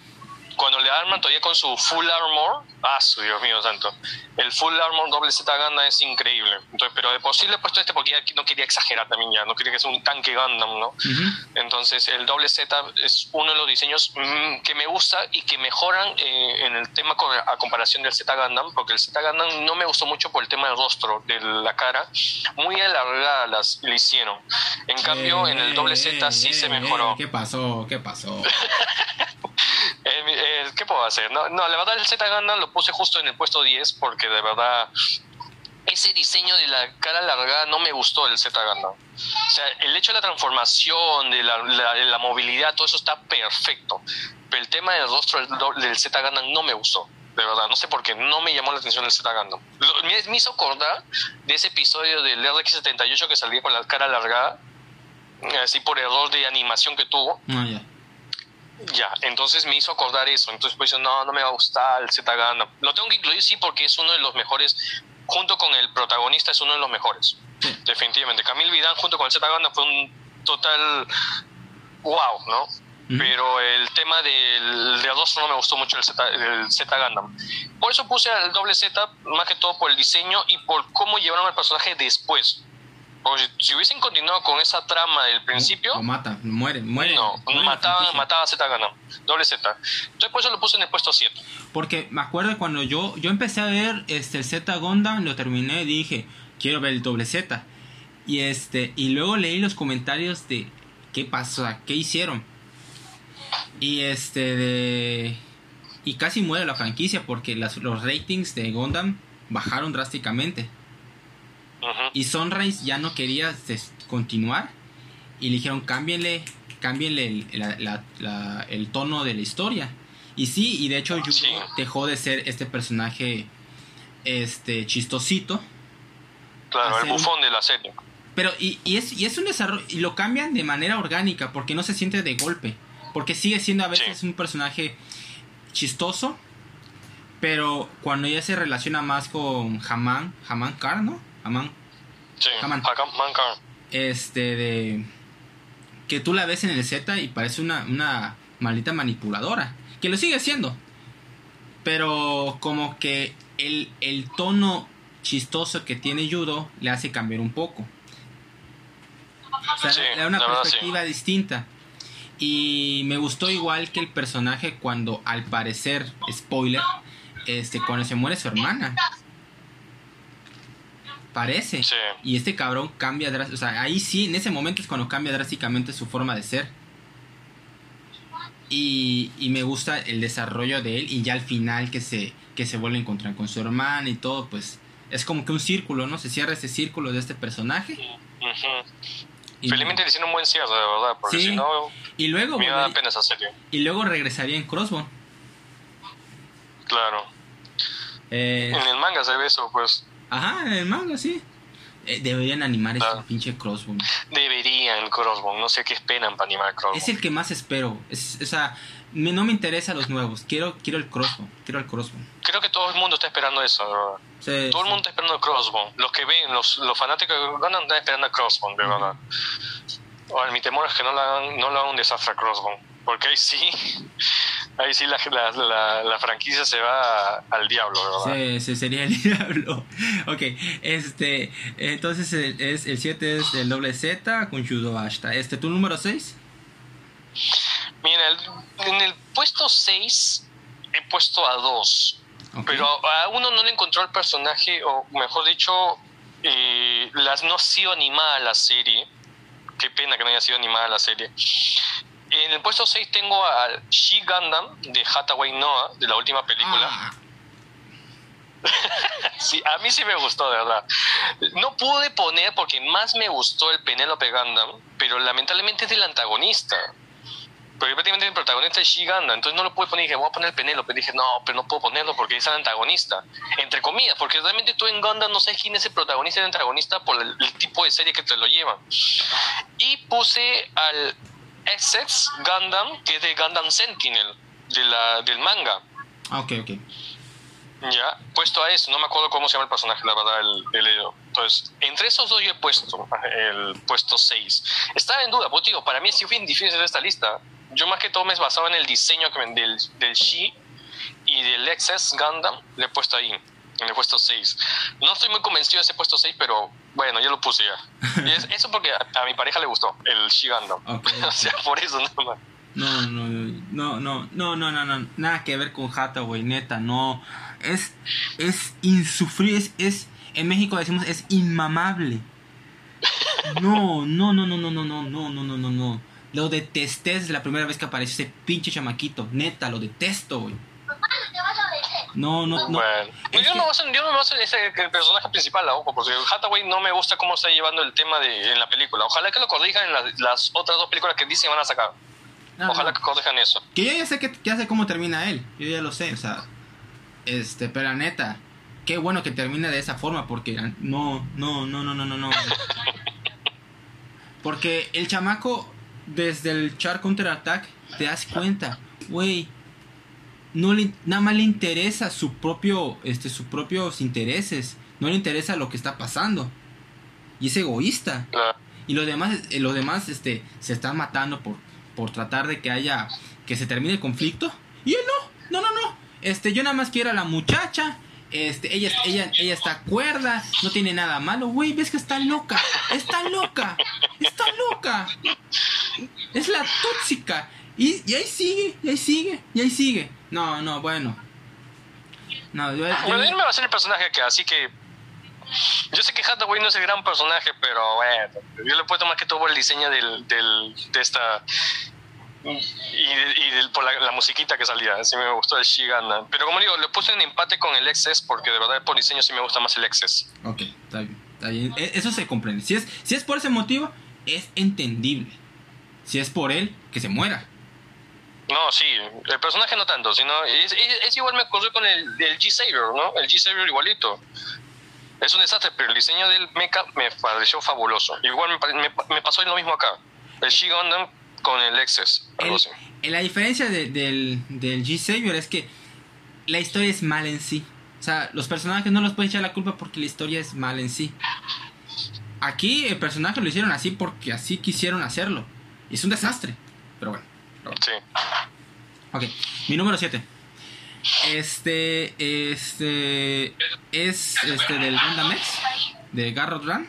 Speaker 2: cuando le arman todavía con su full armor, ah, su Dios mío santo. El full armor doble Z Gundam es increíble. Entonces, pero de por sí le he puesto este porque ya no quería exagerar también ya, no quería que sea un tanque Gundam, ¿no?
Speaker 1: Ujú.
Speaker 2: Entonces, el doble Z es uno de los diseños mm, que me gusta y que mejoran eh, en el tema co- a comparación del Z Gundam, porque el Z Gundam no me gustó mucho por el tema del rostro, de la cara, muy alargada las le hicieron. En cambio, en el doble Z sí
Speaker 1: Eh,
Speaker 2: se
Speaker 1: eh,
Speaker 2: mejoró.
Speaker 1: eh, ¿Qué pasó? ¿Qué pasó?
Speaker 2: Eh, ¿Qué puedo hacer? No, no, la verdad el Z Gundam lo puse justo en el puesto 10 porque de verdad ese diseño de la cara alargada no me gustó del Z Gundam. O sea, el hecho de la transformación, de la, la- de la movilidad, todo eso está perfecto. Pero el tema del rostro del, Z Gundam no me gustó. De verdad, no sé por qué, no me llamó la atención el Z Gundam. Lo- me, me hizo acordar de ese episodio del RX-78 que salía con la cara alargada, así por error de animación que tuvo.
Speaker 1: No, ya.
Speaker 2: Ya, entonces me hizo acordar eso. Entonces pues no, no me va a gustar el Z Gundam. Lo tengo que incluir sí porque es uno de los mejores, junto con el protagonista es uno de los mejores.
Speaker 1: Sí.
Speaker 2: Definitivamente. Camille Vidal junto con el Z Gundam fue un total wow, ¿no? Pero el tema del de rostro no me gustó mucho el Z, el Z Gundam. Por eso puse al doble Z, más que todo por el diseño y por cómo llevaron al personaje después. Si hubiesen continuado con esa trama del principio,
Speaker 1: Lo mata, muere, muere.
Speaker 2: no,
Speaker 1: muere
Speaker 2: mataba, mataba a Z Gundam, doble Z. Entonces por eso lo puse en el puesto 7.
Speaker 1: Porque me acuerdo cuando yo, yo empecé a ver este, el Z Gundam, lo terminé y dije, quiero ver el doble Z. Y este, y luego leí los comentarios de qué pasó, qué hicieron. Y este de y casi muere la franquicia porque las, los ratings de Gundam bajaron drásticamente. Y Sunrise ya no quería continuar y le dijeron cámbienle, cámbienle el, la- la- la- el tono de la historia. Y sí, y de hecho Yugo
Speaker 2: Sí.
Speaker 1: dejó de ser este personaje este chistosito.
Speaker 2: Claro, el
Speaker 1: un-
Speaker 2: bufón de la serie.
Speaker 1: Pero y, y es, y es un desarrollo, y lo cambian de manera orgánica, porque no se siente de golpe. Porque sigue siendo a veces
Speaker 2: Sí.
Speaker 1: un personaje chistoso, pero cuando ya se relaciona más con Haman, Haman Kar, ¿no? Haman,
Speaker 2: Sí,
Speaker 1: Haman. Este, de. que tú la ves en el Z y parece una, una maldita manipuladora, que lo sigue siendo. Pero como que el, el tono chistoso que tiene Judo le hace cambiar un poco. O sea,
Speaker 2: Sí,
Speaker 1: le da una perspectiva distinta. Y me gustó igual que el personaje cuando al parecer, spoiler, este, cuando se muere su hermana. Parece.
Speaker 2: Sí.
Speaker 1: Y este cabrón cambia drásticamente. O sea, ahí sí, en ese momento es cuando cambia drásticamente su forma de ser. Y, y me gusta el desarrollo de él. Y ya al final que se, que se vuelve a encontrar con su hermana y todo, pues es como que un círculo, ¿no? Se cierra ese círculo de este personaje. Y,
Speaker 2: Felizmente le hicieron un buen cierre, de verdad, porque
Speaker 1: Sí.
Speaker 2: si no,
Speaker 1: y luego
Speaker 2: me da
Speaker 1: volvería-
Speaker 2: pena esa serie.
Speaker 1: y luego regresaría en Crossbone.
Speaker 2: Claro.
Speaker 1: Eh,
Speaker 2: En el manga se ve eso, pues.
Speaker 1: Ajá, en el manga, sí. Eh, deberían animar
Speaker 2: Claro.
Speaker 1: este pinche Crossbone.
Speaker 2: Deberían Crossbone, no sé qué esperan para animar Crossbone.
Speaker 1: Es el que más espero. Es, o sea, me- no me interesa los nuevos. Quiero, quiero el crossbone. Quiero el crossbone.
Speaker 2: Creo que todo el mundo está esperando eso.
Speaker 1: Sí,
Speaker 2: Todo el mundo está esperando el Crossbone. Los que ven, los, los fanáticos de Gundam están esperando el Crossbone, de verdad. Ahora, mi temor es que no le hagan, no le hagan un desastre a Crossbone. Porque ahí sí, ahí sí la, la, la, la franquicia se va al diablo, verdad.
Speaker 1: Sí, sí, sería el diablo. Ok, este, entonces el, es, el 7 es el doble Z con Judo Ashta. Este, ¿tu número 6?
Speaker 2: Mira, el- en el puesto 6 he puesto a dos. Pero a uno no le encontró el personaje, o mejor dicho, eh, las, no ha sido animada la serie. Qué pena que no haya sido animada la serie. En el puesto 6 tengo al She Gundam de Hathaway Noah, de la última película.
Speaker 1: Ah,
Speaker 2: Sí, a mí sí me gustó, de verdad. No pude poner porque más me gustó el Penélope Gundam, pero lamentablemente es del antagonista. Porque prácticamente el protagonista es She Gundam, entonces no lo pude poner. Dije, voy a poner el Penélope. Dije, no, pero no puedo ponerlo porque es el antagonista. Entre comillas, porque realmente tú en Gundam no sabes quién es el protagonista y el antagonista por el, el tipo de serie que te lo llevan. Y puse al XX Gundam, que es de Gundam Sentinel, de la, del manga.
Speaker 1: ah, ok, ok.
Speaker 2: Ya, puesto a eso, no me acuerdo cómo se llama el personaje, la verdad, el, el Edo. Entonces, entre esos dos yo he puesto el puesto 6. Estaba en duda, pues digo, para mí sí fue difícil esta lista. Yo más que todo me basaba en el diseño que me- del, del She y del XS Gundam, le he puesto ahí, en el puesto 6. No estoy muy convencido de ese puesto 6, pero bueno, yo lo puse ya. Y es- eso porque a, a mi pareja le gustó, el She Gundam.
Speaker 1: Ok,
Speaker 2: o sea, por eso nada más.
Speaker 1: No, no, no, no, no, no, no, no, nada que ver con Hathaway, neta, no. Es, es insufrible, es, es, en México decimos es inmamable. No, no, no, no, no, no, no, no, no, no, no, no. Lo detesté desde la primera vez que apareció ese pinche chamaquito, neta, lo detesto, güey. No, no, no.
Speaker 2: Bueno,
Speaker 1: Es
Speaker 2: yo,
Speaker 1: que-
Speaker 2: no me baso, yo no me baso en ese, el personaje principal, ojo, porque Hathaway no me gusta cómo está llevando el tema de, en la película. Ojalá que lo corrijan en las, las otras dos películas que dicen van a sacar.
Speaker 1: no,
Speaker 2: Ojalá
Speaker 1: no.
Speaker 2: que corrijan eso.
Speaker 1: Que yo ya sé que ya sé cómo termina él. Yo ya lo sé, o sea, este, pero la neta, qué bueno que termine de esa forma porque no, no, no, no, no, no, no. Porque el chamaco desde el Char Counter Attack te das cuenta, güey, no le nada más le interesa su propio este sus propios intereses, no le interesa lo que está pasando. Y es egoísta.
Speaker 2: La-
Speaker 1: Y los demás, eh, los demás este, se están matando por, por tratar de que haya, que se termine el conflicto. Y él no, no, no, no. Este, yo nada más quiero a la muchacha. Este, ella, ella, ella está cuerda, no tiene nada malo. Güey, ves que está loca, está loca, está loca. Es la tóxica. Y, y ahí sigue, y ahí sigue, y ahí sigue. No, no, bueno. No, yo, yo-
Speaker 2: Bueno, él me va a ser el personaje que, así que. Yo sé que Hathaway no es el gran personaje, pero bueno, yo le puesto más que todo por el diseño del, del, de esta. Y, y del- por la, la musiquita que salía, sí me gustó el Shigana. Pero como digo, le puse en empate con el XS porque de verdad por diseño sí me gusta más el XS.
Speaker 1: Ok, está bien, está bien. E- Eso se comprende. Si es, si es por ese motivo, es entendible. Si es por él, que se muera.
Speaker 2: No, sí, el personaje no tanto, sino es, es- es igual me ocurrió con el, el G-Savior, ¿no? El G-Savior igualito. Es un desastre, pero el diseño del mecha me pareció fabuloso. Igual me, me- me pasó lo mismo acá. El She Gundam con el así.
Speaker 1: eh, la diferencia de- del, del G-Savior es que la historia es mal en sí. O sea, los personajes no los pueden echar la culpa porque la historia es mal en sí. Aquí el personaje lo hicieron así porque así quisieron hacerlo. Es un desastre. Pero bueno.
Speaker 2: Sí.
Speaker 1: Ok, mi número 7. Este, este, es este del Gundam X, de Garrot Run.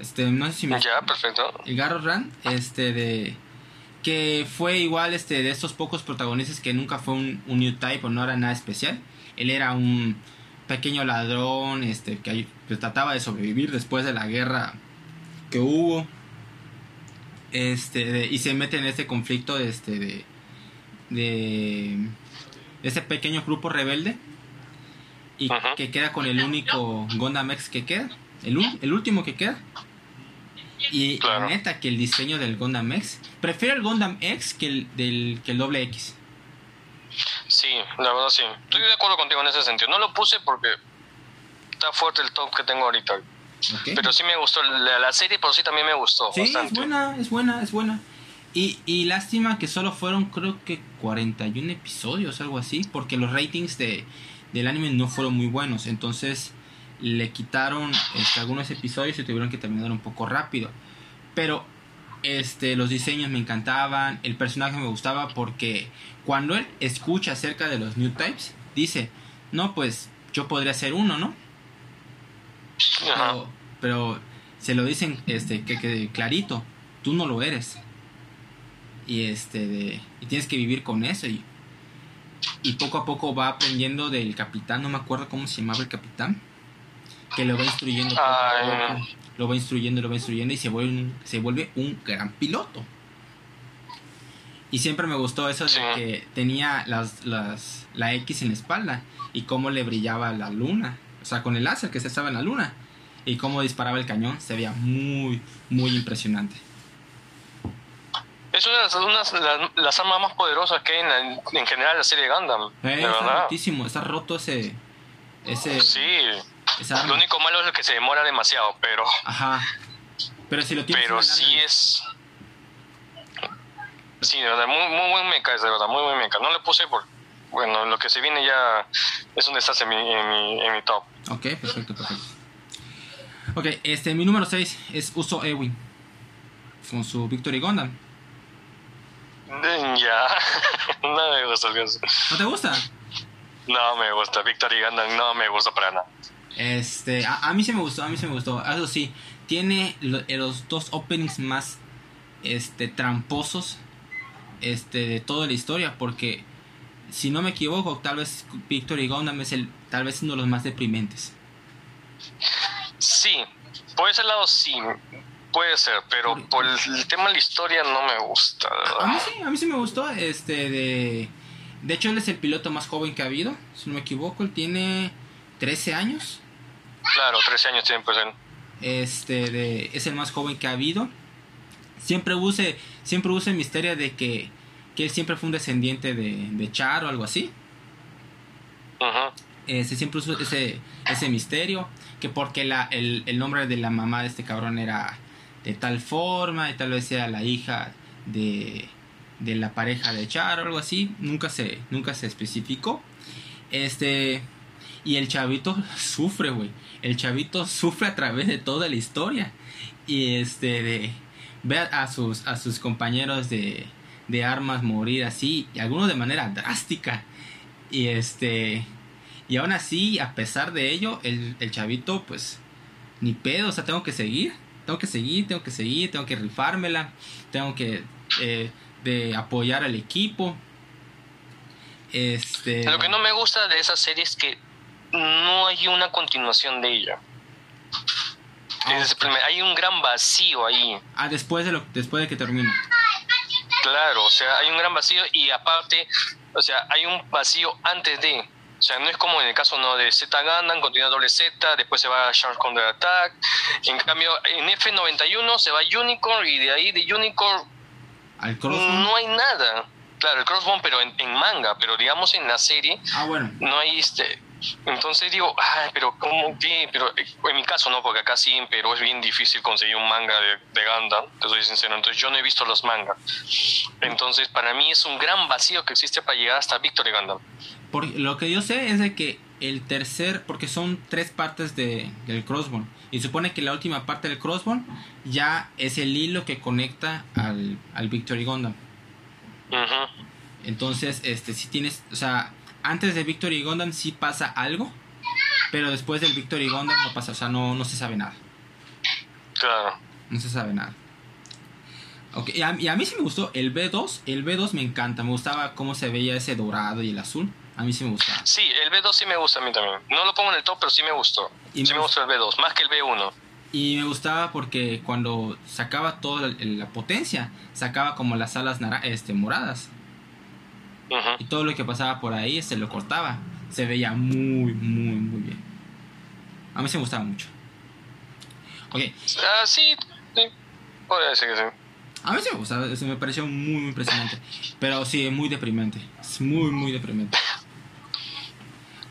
Speaker 1: Este, no sé si me...
Speaker 2: Ya, perfecto.
Speaker 1: El Garrot Run, este, de... Que fue igual, este, de estos pocos protagonistas que nunca fue un, un new type o no era nada especial. Él era un pequeño ladrón, este, que, que trataba de sobrevivir después de la guerra que hubo. Este, de- y se mete en este conflicto de este, de, de ese pequeño grupo rebelde. Y
Speaker 2: Ajá.
Speaker 1: que queda con el único Gundam X que queda. El, el último que queda. Y
Speaker 2: Claro.
Speaker 1: la neta que el diseño del Gundam X. Prefiero el Gundam X que el, del, que el doble X.
Speaker 2: Sí, la verdad sí. Estoy de acuerdo contigo en ese sentido. No lo puse porque está fuerte el top que tengo ahorita. Pero sí me gustó la, la serie, por sí también me gustó
Speaker 1: Sí, es buena, es buena, es buena. Y, y lástima que solo fueron creo que 41 episodios, algo así, porque los ratings de, del anime no fueron muy buenos. Entonces le quitaron este, algunos episodios y tuvieron que terminar un poco rápido. Pero este, los diseños me encantaban, el personaje me gustaba porque cuando él escucha acerca de los New Types, dice, no, pues yo podría ser uno, ¿no? Pero, pero, se lo dicen este, que, que clarito, tú no lo eres. Y, este, de, y tienes que vivir con eso. Y, y poco a poco va aprendiendo del capitán, no me acuerdo cómo se llamaba el capitán, que lo va instruyendo. lo va instruyendo, lo va instruyendo y se vuelve un, se vuelve un gran piloto. Y siempre me gustó eso de que tenía las, las, la X en la espalda y cómo le brillaba la luna. O sea, con el láser que se estaba en la luna. Y cómo disparaba el cañón. Se veía muy, muy impresionante.
Speaker 2: Es una de las, las, armas más poderosas que hay en, en general la serie Gundam.
Speaker 1: Eh, está rotísimo, está roto ese... ese
Speaker 2: sí, lo único malo es que se demora demasiado, pero...
Speaker 1: Ajá. Pero si lo tienes...
Speaker 2: Pero sí es... Sí, de verdad, muy, muy buen mecha, de verdad, muy buen mecha. No le puse por... Bueno, lo que se viene ya es un desastre en mi, en mi, en mi top.
Speaker 1: Ok, perfecto, perfecto. Ok, este, mi número 6 es Uso Ewing. Con su Victory Gundam.
Speaker 2: Ya, no me gusta el
Speaker 1: ¿No te gusta?
Speaker 2: No me gusta, Victory Gundam no me gusta para nada.
Speaker 1: Este, a, mí sí me gustó, a mí sí me gustó. Eso sí, tiene los dos openings más este tramposos este de toda la historia porque si no me equivoco, tal vez Victory Gundam es el tal vez uno de los más deprimentes.
Speaker 2: Sí, por ese lado sí, puede ser, pero por, el, tema de la historia no me gusta.
Speaker 1: A mí sí, a mí sí me gustó. Este, de, de hecho, él es el piloto más joven que ha habido, si no me equivoco, él tiene 13 años.
Speaker 2: Claro, 13 años tiene pues él.
Speaker 1: Este, de, es el más joven que ha habido. Siempre use, siempre use el misterio de que, que él siempre fue un descendiente de, de Char o algo así.
Speaker 2: Ajá.
Speaker 1: Este, siempre usó ese, ese misterio. Que porque la, el, el nombre de la mamá de este cabrón era de tal forma y tal vez sea la hija de, de la pareja de Char o algo así. Nunca se, nunca se especificó. Este. Y el chavito sufre, güey. El chavito sufre a través de toda la historia. Y este de ver a sus, a sus compañeros de, de armas morir así. Y algunos de manera drástica. Y este. Y aún así, a pesar de ello, el, el chavito, pues, ni pedo, o sea, tengo que seguir tengo que seguir, tengo que seguir, tengo que rifármela, tengo que eh, de apoyar al equipo. Este...
Speaker 2: Lo que no me gusta de esa serie es que no hay una continuación de ella. Ah, hay un gran vacío ahí.
Speaker 1: Ah, después de lo después de que termine.
Speaker 2: Claro, o sea, hay un gran vacío y aparte, o sea, hay un vacío antes de. O sea, no es como en el caso no de Z Gundam, continúa doble Z, después se va a Shark Counter Attack. En cambio, en F91 se va Unicorn y de ahí de Unicorn no hay nada. Claro, el Crossbone, pero en, manga, pero digamos en la serie
Speaker 1: ah, bueno.
Speaker 2: no hay este. Entonces digo, ay, pero ¿cómo qué? Pero en mi caso no, porque acá sí, pero es bien difícil conseguir un manga de, de Gundam, te soy sincero. Entonces yo no he visto los mangas. Entonces para mí es un gran vacío que existe para llegar hasta Victory Gundam
Speaker 1: lo que yo sé es de que el tercer, porque son tres partes de, del crossbone, y supone que la última parte del crossbone ya es el hilo que conecta al, al Victory Gundam. Entonces, este, si tienes, o sea, antes de Victory Gundam sí pasa algo, pero después del Victory Gundam no pasa, o sea, no, no se sabe nada.
Speaker 2: Claro.
Speaker 1: No se sabe nada. Okay, y, a, y a mí sí me gustó el B2, el B2 me encanta, me gustaba cómo se veía ese dorado y el azul. A mí sí me gusta.
Speaker 2: Sí, el B2 sí me gusta a mí también. No lo pongo en el top, pero sí me gustó. sí me, gustó el B2, más que el B1.
Speaker 1: Y me gustaba porque cuando sacaba toda la, potencia, sacaba como las alas este, moradas. Y todo lo que pasaba por ahí se lo cortaba. Se veía muy, muy, muy bien. A mí se me gustaba mucho. Ok.
Speaker 2: Ah, sí, sí. Podría decir que sí.
Speaker 1: A mí sí me gustaba, me pareció muy, muy impresionante. Pero sí, muy deprimente. Es muy, muy deprimente.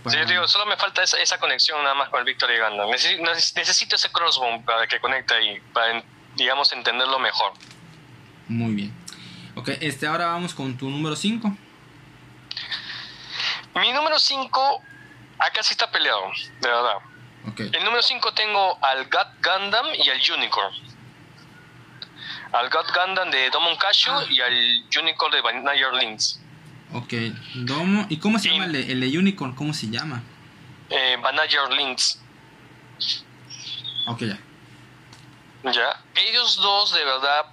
Speaker 2: Sí, digo, solo me falta esa, esa, conexión nada más con el Victory Gundam. Necesito, ese crossbone para que conecte ahí, para, digamos, entenderlo mejor.
Speaker 1: Muy bien. Ok, este, ahora vamos con tu número 5.
Speaker 2: Mi número 5, acá sí está peleado, de verdad.
Speaker 1: Okay.
Speaker 2: El número 5 tengo al God Gundam y al Unicorn. Al God Gundam de Domon Kashu
Speaker 1: Ah.
Speaker 2: y al Unicorn de Vanilla Links.
Speaker 1: Ok, Domo. ¿Y cómo se
Speaker 2: Y-
Speaker 1: llama el de, el de Unicorn? ¿Cómo se llama?
Speaker 2: Eh, Vanilla Links.
Speaker 1: Ok, ya.
Speaker 2: Ya, ellos dos de verdad,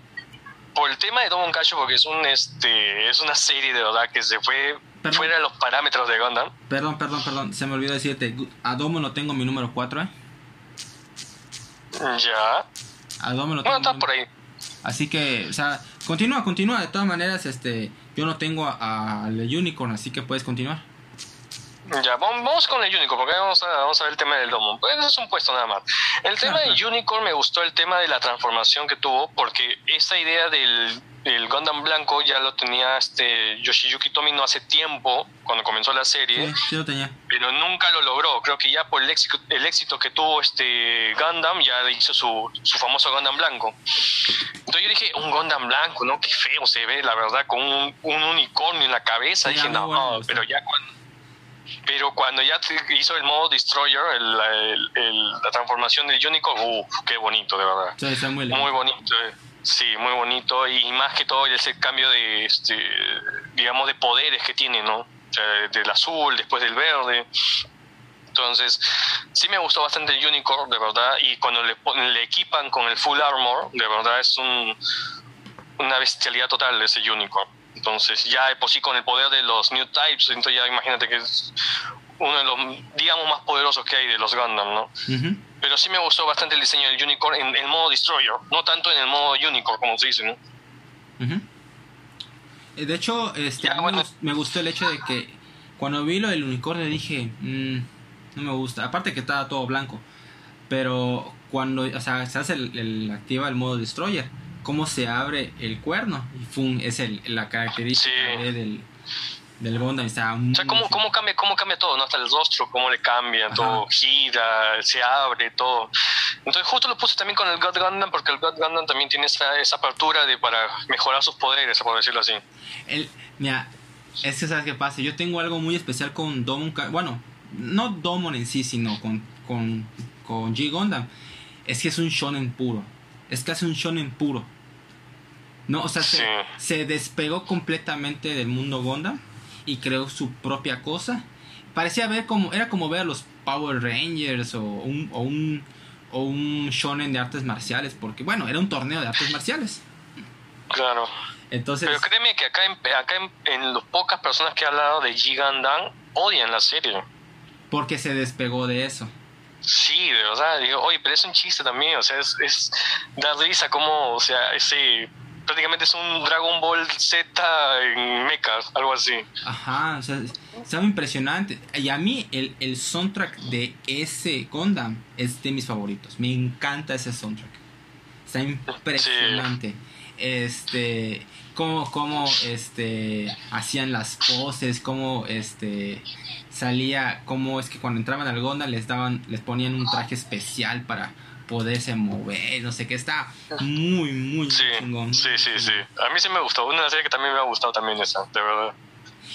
Speaker 2: por el tema de Domon Kashu, porque es un este, es una serie de verdad que se fue
Speaker 1: Perdón.
Speaker 2: fuera de los parámetros de Gundam.
Speaker 1: Perdón, perdón, perdón. Se me olvidó decirte. A Domo lo tengo mi número 4, ¿eh?
Speaker 2: Ya,
Speaker 1: A Domo lo tengo.
Speaker 2: bueno, está por ahí.
Speaker 1: Así que, o sea, continúa, continúa. De todas maneras, este, yo no tengo a- al Unicorn, así que puedes continuar.
Speaker 2: Ya, vamos, con el Unicorn, porque vamos a, vamos a ver el tema del domo. Pues eso es un puesto nada más. El tema
Speaker 1: Claro,
Speaker 2: del
Speaker 1: claro.
Speaker 2: Unicorn me gustó el tema de la transformación que tuvo, porque esta idea del, del Gundam blanco ya lo tenía este Yoshiyuki Tomino hace tiempo, cuando comenzó la serie,
Speaker 1: Sí, sí lo tenía.
Speaker 2: pero nunca lo logró. Creo que ya por el éxito, el éxito que tuvo este Gundam, ya hizo su, su famoso Gundam blanco. Entonces yo dije, un Gundam blanco, ¿no? Qué feo se ve, la verdad, con un, un unicornio en la cabeza.
Speaker 1: Sí,
Speaker 2: dije, no,
Speaker 1: me
Speaker 2: no, pero ya cuando... Pero cuando ya hizo el modo Destroyer, el- el- el- la transformación del Unicorn, uff, qué bonito, de verdad.
Speaker 1: Sí, muy.
Speaker 2: Muy bonito, eh. Sí, muy bonito. Y más que todo ese cambio de, este, digamos, de poderes que tiene, ¿no? Del azul, después del verde. Entonces, sí me gustó bastante el Unicorn, de verdad. Y cuando le, le equipan con el Full Armor, de verdad es un, una bestialidad total ese Unicorn. Entonces, ya por sí con el poder de los New Types, entonces ya imagínate que es uno de los, digamos, más poderosos que hay de los Gundam, ¿no? Pero sí me gustó bastante el diseño del Unicorn en el modo Destroyer, no tanto en el modo Unicorn, como se dice, ¿no?
Speaker 1: Eh, De hecho, este,
Speaker 2: Ya,
Speaker 1: a mí
Speaker 2: bueno.
Speaker 1: me gust- me gustó el hecho de que cuando vi lo del unicornio dije, "Mm, no me gusta. Aparte que estaba todo blanco. Pero cuando, o sea, se hace el, el- activa el modo destroyer, cómo se abre el cuerno y fum, es el, la característica
Speaker 2: Sí.
Speaker 1: del del Gundam. Está muy
Speaker 2: O sea, cómo, cómo, cambia, cómo cambia todo, ¿no? Hasta el rostro, cómo le cambia,
Speaker 1: Ajá.
Speaker 2: todo gira, se abre, todo. Entonces justo lo puse también con el God Gundam, porque el God Gundam también tiene esa, esa apertura de para mejorar sus poderes, por decirlo así.
Speaker 1: El, mira, es que sabes qué pasa. Yo tengo algo muy especial con Domon. Bueno, no Domon en sí, sino con, con, con G Gundam. Es que es un shonen puro. Es casi un shonen puro. No, o sea, se,
Speaker 2: Sí.
Speaker 1: se despegó completamente del mundo Gundam y creó su propia cosa. Parecía ver como, era como ver a los Power Rangers o un, o un, o un shonen de artes marciales, porque bueno, era un torneo de artes marciales.
Speaker 2: Claro.
Speaker 1: Entonces,
Speaker 2: Pero créeme que acá, en, acá en, en las pocas personas que he hablado de G Gundam odian la serie.
Speaker 1: porque se despegó de eso.
Speaker 2: Sí, de verdad, digo, oye, pero es un chiste también, o sea, es, es da risa como, o sea, ese prácticamente es un Dragon Ball Z en mecha, algo así.
Speaker 1: Ajá, o sea, estaba impresionante. Y a mí el, el soundtrack de ese Gundam es de mis favoritos. Me encanta ese soundtrack. Está impresionante. Este, cómo, cómo este, hacían las poses, cómo este, salía, cómo es que cuando entraban al Gundam les daban, les ponían un traje especial para poderse mover, no sé qué, está muy, muy
Speaker 2: Sí,
Speaker 1: chingón.
Speaker 2: sí, sí, sí. A mí sí me gustó, una serie que también me ha gustado también esa, de verdad.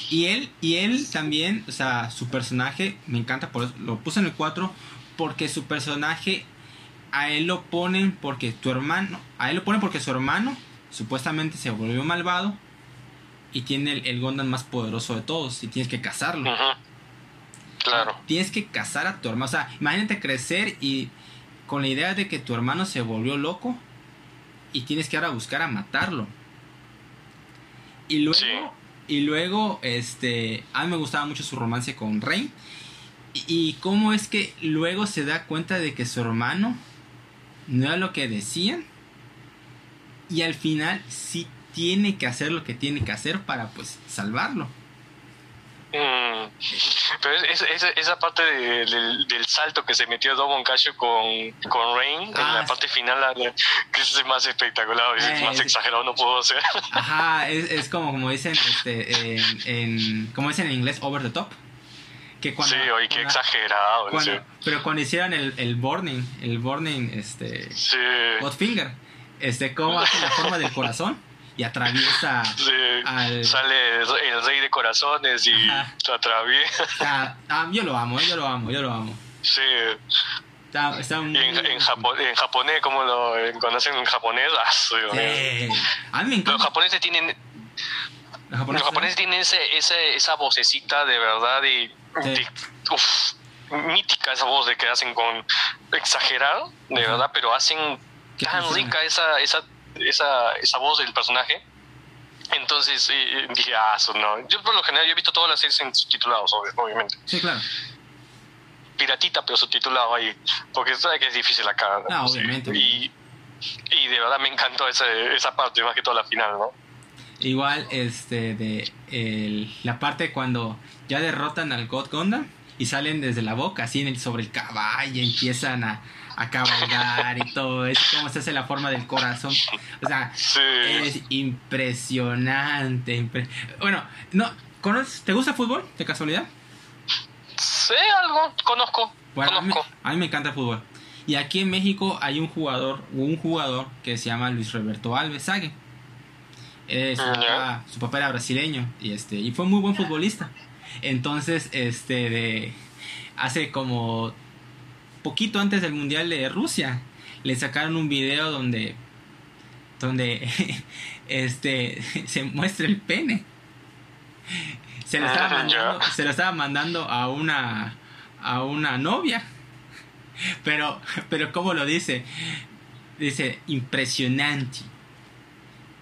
Speaker 1: Y él, y él también, o sea, su personaje, me encanta, por eso lo puse en el 4, porque su personaje, a él lo ponen porque tu hermano, a él lo ponen porque su hermano supuestamente se volvió malvado y tiene el, el Gundam más poderoso de todos y tienes que cazarlo.
Speaker 2: Claro,
Speaker 1: Tienes que cazar a tu hermano, o sea, imagínate crecer y con la idea de que tu hermano se volvió loco y tienes que ahora buscar a matarlo. Y luego,
Speaker 2: Sí.
Speaker 1: y luego, este, a mí me gustaba mucho su romance con Rey. Y, y cómo es que luego se da cuenta de que su hermano no era lo que decían. Y al final sí tiene que hacer lo que tiene que hacer para pues salvarlo.
Speaker 2: Mm. Pero es, es- es- esa parte de- del, del salto que se metió Domon Casio con, con Rain
Speaker 1: Ah,
Speaker 2: en la
Speaker 1: sí.
Speaker 2: parte final, la- que es más espectacular, es
Speaker 1: Eh,
Speaker 2: más exagerado, no puedo hacer.
Speaker 1: Ajá, es, es como, como dicen este, en, en- como dicen en inglés, over the top. Que cuando,
Speaker 2: sí, oye, qué exagerado.
Speaker 1: cuando-
Speaker 2: sí.
Speaker 1: Pero cuando hicieron el, el burning, el burning, este,
Speaker 2: Sí.
Speaker 1: Godfinger, este, cómo hace la forma del corazón. Y atraviesa
Speaker 2: al... Sale el rey de corazones y lo atraviesa.
Speaker 1: ah, yo lo amo, yo lo amo, yo lo amo.
Speaker 2: Sí.
Speaker 1: Está, está
Speaker 2: muy... en, en, japonés, ¿cómo lo conocen en japonés? Ah, sí.
Speaker 1: A mí me encanta.
Speaker 2: Los japoneses tienen... Los japoneses, tienen ese, ese, esa vocecita de verdad de uf, mítica esa voz de que hacen con exagerado, de verdad, pero hacen tan rica esa, esa, esa, esa voz del personaje. Entonces dije, ah, eso no. Yo por lo general yo he visto todas las series en subtitulados, obviamente.
Speaker 1: Sí, claro.
Speaker 2: Piratita, pero subtitulado ahí. Porque sabes que es difícil acá.
Speaker 1: Ah, obviamente.
Speaker 2: Y, y de verdad me encantó esa, esa parte, más que toda la final, ¿no?
Speaker 1: Igual, este, de el, la parte cuando ya derrotan al God Gundam y salen desde la boca, así en el, sobre el caballo, y empiezan a, a cabalgar y todo es como se hace la forma del corazón. O sea, es impresionante. bueno, no, ¿te gusta el fútbol de casualidad?
Speaker 2: Sí, algo, conozco.
Speaker 1: A, mí, me encanta el fútbol. Y aquí en México hay un jugador, un jugador que se llama Luis Roberto Alves Sague. su, papá, su, papá, era brasileño y este y fue muy buen futbolista. Entonces, este, de, hace como poquito antes del Mundial de Rusia, le sacaron un video donde, donde, este, se muestra el pene. Se lo estaba ah, mandando, se lo estaba mandando a una, a una novia. Pero, pero ¿cómo lo dice? Dice, impresionante.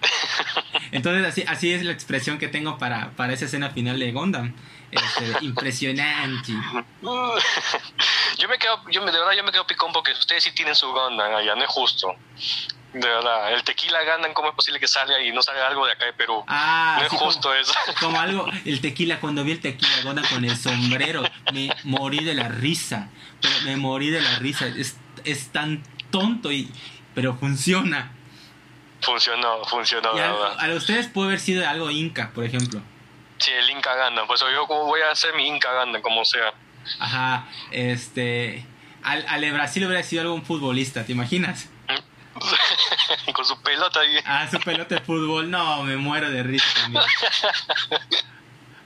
Speaker 1: Entonces así, así es la expresión que tengo para, para esa escena final de Gondam. Este, impresionante.
Speaker 2: Yo me quedo, yo de verdad yo me quedo picón porque ustedes sí tienen su Gondam allá, no es justo. De verdad, el tequila ganan, ¿cómo es posible que salga y no salga algo de acá de Perú?
Speaker 1: Ah,
Speaker 2: no es justo eso.
Speaker 1: Como algo, el tequila, cuando vi el tequila Gondam con el sombrero, me morí de la risa. Pero me morí de la risa. Es, es tan tonto y pero funciona.
Speaker 2: Funcionó, funcionó,
Speaker 1: a, a, ustedes puede haber sido algo inca, por ejemplo.
Speaker 2: Sí, el Inca Ganda, pues yo como voy a hacer mi Inca Ganda, como sea.
Speaker 1: Ajá, este... Al, al Brasil hubiera sido algún futbolista, ¿te imaginas?
Speaker 2: Con su pelota ahí.
Speaker 1: Ah, su pelota de fútbol, no, me muero de risa también.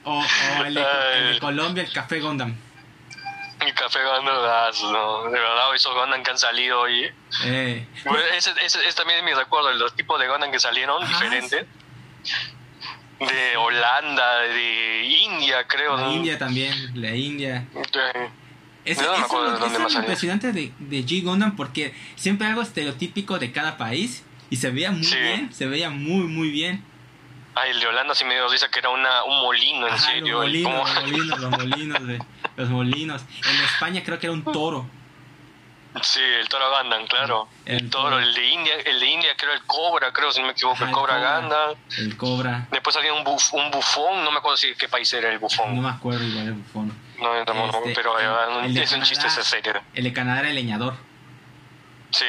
Speaker 1: O, o el, de, Colombia, el Café Gondam.
Speaker 2: El Café Gondam, ah, no, de verdad, esos Gondam que han salido hoy. Eh. ese, ese, ese, también es mi recuerdo, los tipos de Gondam que salieron, diferentes de Holanda, de India, creo.
Speaker 1: La India también, la India. Es, es, impresionante de, de G Gundam porque siempre algo estereotípico de cada país y se veía muy bien, se veía muy, muy bien.
Speaker 2: Ah, el de Holanda sí me dio risa que era una, un molino, en serio.
Speaker 1: Los molinos, los molinos, los molinos, los molinos. En España creo que era un toro.
Speaker 2: Sí, el toro Gundam, claro. El, toro, el de India, el de India creo el cobra, creo si no me equivoco, el cobra, Gundam.
Speaker 1: El cobra.
Speaker 2: Después había un, buf, un bufón, no me acuerdo si qué país era el bufón.
Speaker 1: No me acuerdo igual el bufón.
Speaker 2: No, este, pero el, es un chiste esa serie.
Speaker 1: El de Canadá era el leñador.
Speaker 2: Sí.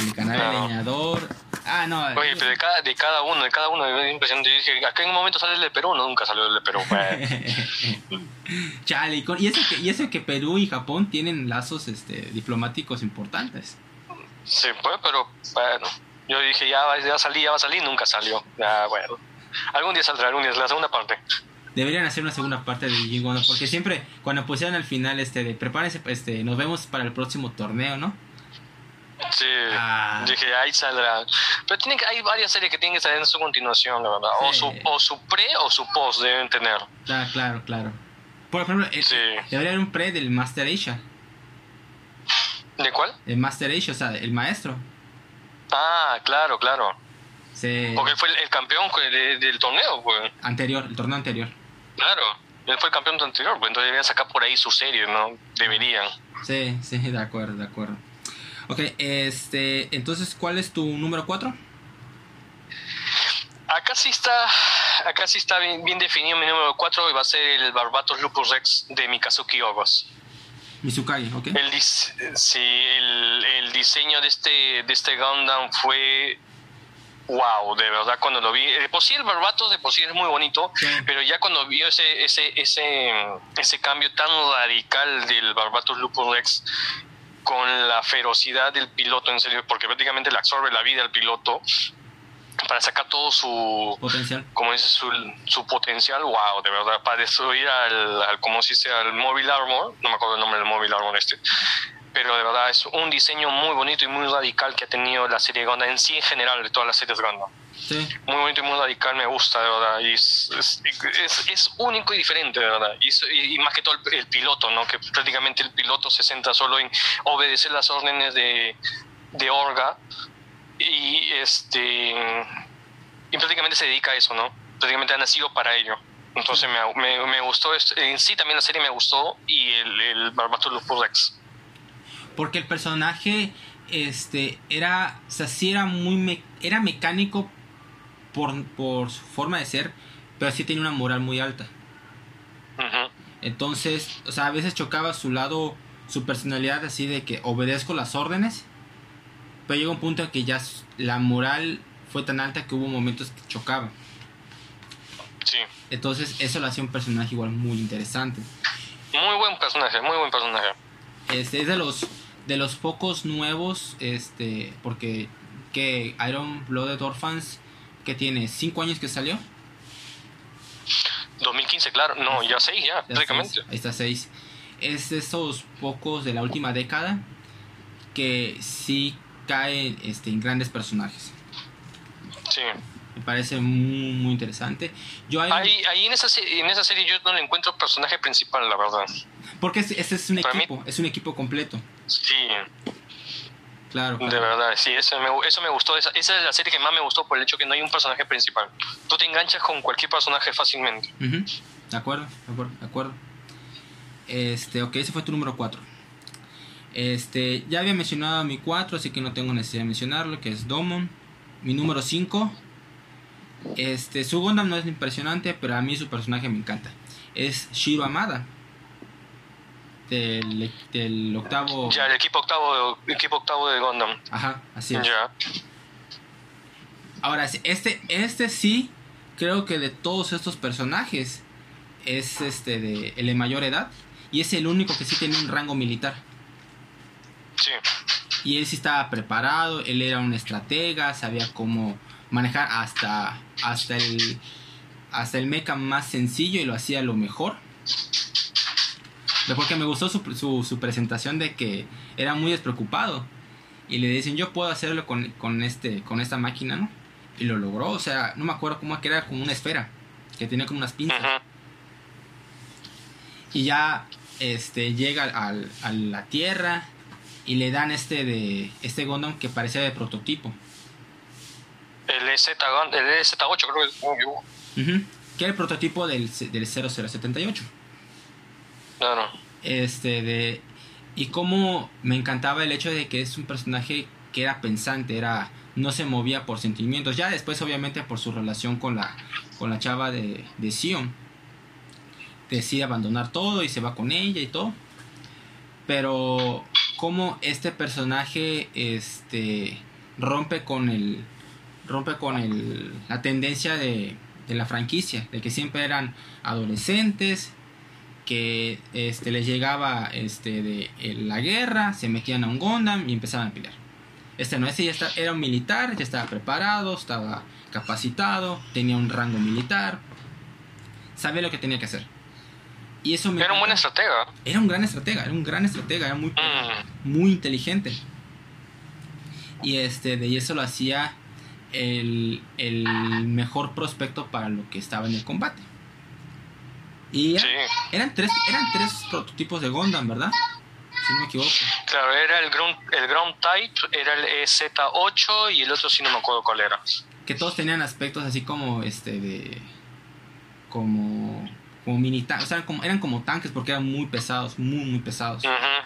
Speaker 1: El de Canadá era el leñador. Ah, no.
Speaker 2: Oye, pero de cada, de cada uno, de cada uno, es impresionante. Yo dije, acá en un momento sale el de Perú, no, nunca salió el de Perú.
Speaker 1: Chale, y, que, y eso que Perú y Japón tienen lazos este, diplomáticos importantes.
Speaker 2: Sí, pues, pero bueno, yo dije, ya va, ya salí, ya va a salir, nunca salió. Ya, bueno. Algún día saldrá, algún día, la segunda parte.
Speaker 1: Deberían hacer una segunda parte de Digimon, porque siempre cuando pusieran al final este de prepárense, este, nos vemos para el próximo torneo, ¿no?
Speaker 2: Sí, ah. dije, ahí saldrá. Pero tiene que, hay varias series que tienen que salir en su continuación, la verdad. O, su, o su pre o su post deben tener.
Speaker 1: Claro, claro, claro. Por ejemplo, eh, debería haber un pre del Master Asia.
Speaker 2: ¿De cuál?
Speaker 1: El Master Asia, o sea, el maestro.
Speaker 2: Ah, claro, claro. Sí. Porque él fue el, campeón del torneo, pues.
Speaker 1: Anterior, el torneo anterior.
Speaker 2: Claro, él fue el campeón anterior, pues entonces deberían sacar por ahí su serie, ¿no? Deberían.
Speaker 1: Sí, sí, de acuerdo, de acuerdo. Ok, este, entonces, ¿cuál es tu número 4?
Speaker 2: Acá sí está, acá sí está bien, definido mi número 4 y va a ser el Barbatos Lupus Rex de Mikazuki Ogos.
Speaker 1: Mizukagi, ok.
Speaker 2: El, sí, el, diseño de este, de este Gundam fue wow, de verdad cuando lo vi, de por sí el Barbatos de por sí es muy bonito, pero ya cuando vi ese, ese, ese, ese cambio tan radical del Barbatos Lupus Rex con la ferocidad del piloto, en serio, porque prácticamente le absorbe la vida al piloto, para sacar todo su
Speaker 1: potencial.
Speaker 2: Como dice su, su potencial, wow, de verdad, para destruir al, al como se dice, al Mobile Armor, no me acuerdo el nombre del Mobile Armor este, pero de verdad es un diseño muy bonito y muy radical que ha tenido la serie Gundam en sí en general de todas las series Gundam.
Speaker 1: Sí.
Speaker 2: Muy bonito y muy radical, me gusta, de verdad. Y es, es, es, es único y diferente, de verdad. Y, y, más que todo el, el, piloto, ¿no? Que prácticamente el piloto se centra solo en obedecer las órdenes de, de Orga. Y este y prácticamente se dedica a eso, ¿no? Prácticamente ha nacido para ello. Entonces me, me, me gustó, en sí también la serie me gustó y el, el Barbatulus Rex.
Speaker 1: Porque el personaje este era, o sea, sí era muy me, era mecánico por, por su forma de ser, pero sí tenía una moral muy alta. Entonces, o sea, a veces chocaba su lado, su personalidad así de que obedezco las órdenes, pero llega un punto en que ya la moral fue tan alta que hubo momentos que chocaba.
Speaker 2: Sí.
Speaker 1: Entonces, eso lo hacía un personaje igual muy interesante.
Speaker 2: Muy buen personaje, muy buen personaje.
Speaker 1: Este es de los de los pocos nuevos, este, porque que Iron Blooded Orphans que tiene 5 años que salió.
Speaker 2: 2015, claro, no, ya 6 ya, prácticamente.
Speaker 1: Ahí está 6. Es de esos pocos de la última década que sí caen este, en grandes personajes.
Speaker 2: Sí.
Speaker 1: Me parece muy, muy interesante. Yo
Speaker 2: hay... ahí, ahí en, esa, en esa serie yo no le encuentro personaje principal, la verdad.
Speaker 1: Porque ese es, es un Para equipo, mí... es un equipo completo.
Speaker 2: Sí.
Speaker 1: Claro, claro.
Speaker 2: De verdad, sí, eso me, eso me gustó. Esa, esa, es la serie que más me gustó por el hecho que no hay un personaje principal. Tú te enganchas con cualquier personaje fácilmente.
Speaker 1: Uh -huh. De acuerdo, de acuerdo, de acuerdo. Este, ok, ese fue tu número 4. Este, ya había mencionado mi 4, así que no tengo necesidad de mencionarlo, que es Domon. Mi número 5. Este, su Gundam no es impresionante, pero a mí su personaje me encanta. Es Shiro Amada. Del, del octavo.
Speaker 2: Ya, el equipo octavo, de, equipo octavo de Gundam.
Speaker 1: Ajá, así es.
Speaker 2: Ya.
Speaker 1: Ahora, este, este sí, creo que de todos estos personajes es este de, el de mayor edad y es el único que sí tiene un rango militar.
Speaker 2: Sí.
Speaker 1: Y él sí estaba preparado, él era un estratega, sabía cómo manejar hasta, hasta el hasta el mecha más sencillo y lo hacía lo mejor. Porque me gustó su, su, su, presentación de que era muy despreocupado. Y le dicen, yo puedo hacerlo con, con, este, con esta máquina, ¿no? Y lo logró, o sea, no me acuerdo cómo que era como una esfera, que tenía como unas pinzas.
Speaker 2: Uh -huh.
Speaker 1: Y ya este, llega al, a la Tierra y le dan este de este Gundam que parecía de prototipo.
Speaker 2: El, EZ, el EZ8 creo que es...
Speaker 1: Uh -huh. Que era el prototipo del, del 0078.
Speaker 2: Claro.
Speaker 1: Este, de. Y como me encantaba el hecho de que es un personaje que era pensante, era. No se movía por sentimientos. Ya después, obviamente, por su relación con la. con la chava de, de Sion. Decide abandonar todo y se va con ella y todo. Pero. Como este personaje. Este. rompe con el. rompe con el. la tendencia de. de la franquicia. De que siempre eran adolescentes que este, les llegaba este, de, de la guerra, se metían a un Gundam y empezaban a pelear. Este no, ese ya está, era un militar, ya estaba preparado, estaba capacitado, tenía un rango militar, sabía lo que tenía que hacer. Y eso me
Speaker 2: era un buen estratega.
Speaker 1: Era un gran estratega, era un gran estratega, era muy, mm. muy inteligente. Y este, de eso lo hacía el, el mejor prospecto para lo que estaba en el combate. Y
Speaker 2: sí.
Speaker 1: eran tres eran tres prototipos de Gundam, ¿verdad? Si no me equivoco.
Speaker 2: Claro, era el Ground, el ground Type, era el EZ8 y el otro sí no me acuerdo cuál era.
Speaker 1: Que todos tenían aspectos así como este de como como mini tanques, o sea, eran como, eran como tanques porque eran muy pesados, muy muy pesados.
Speaker 2: Uh -huh.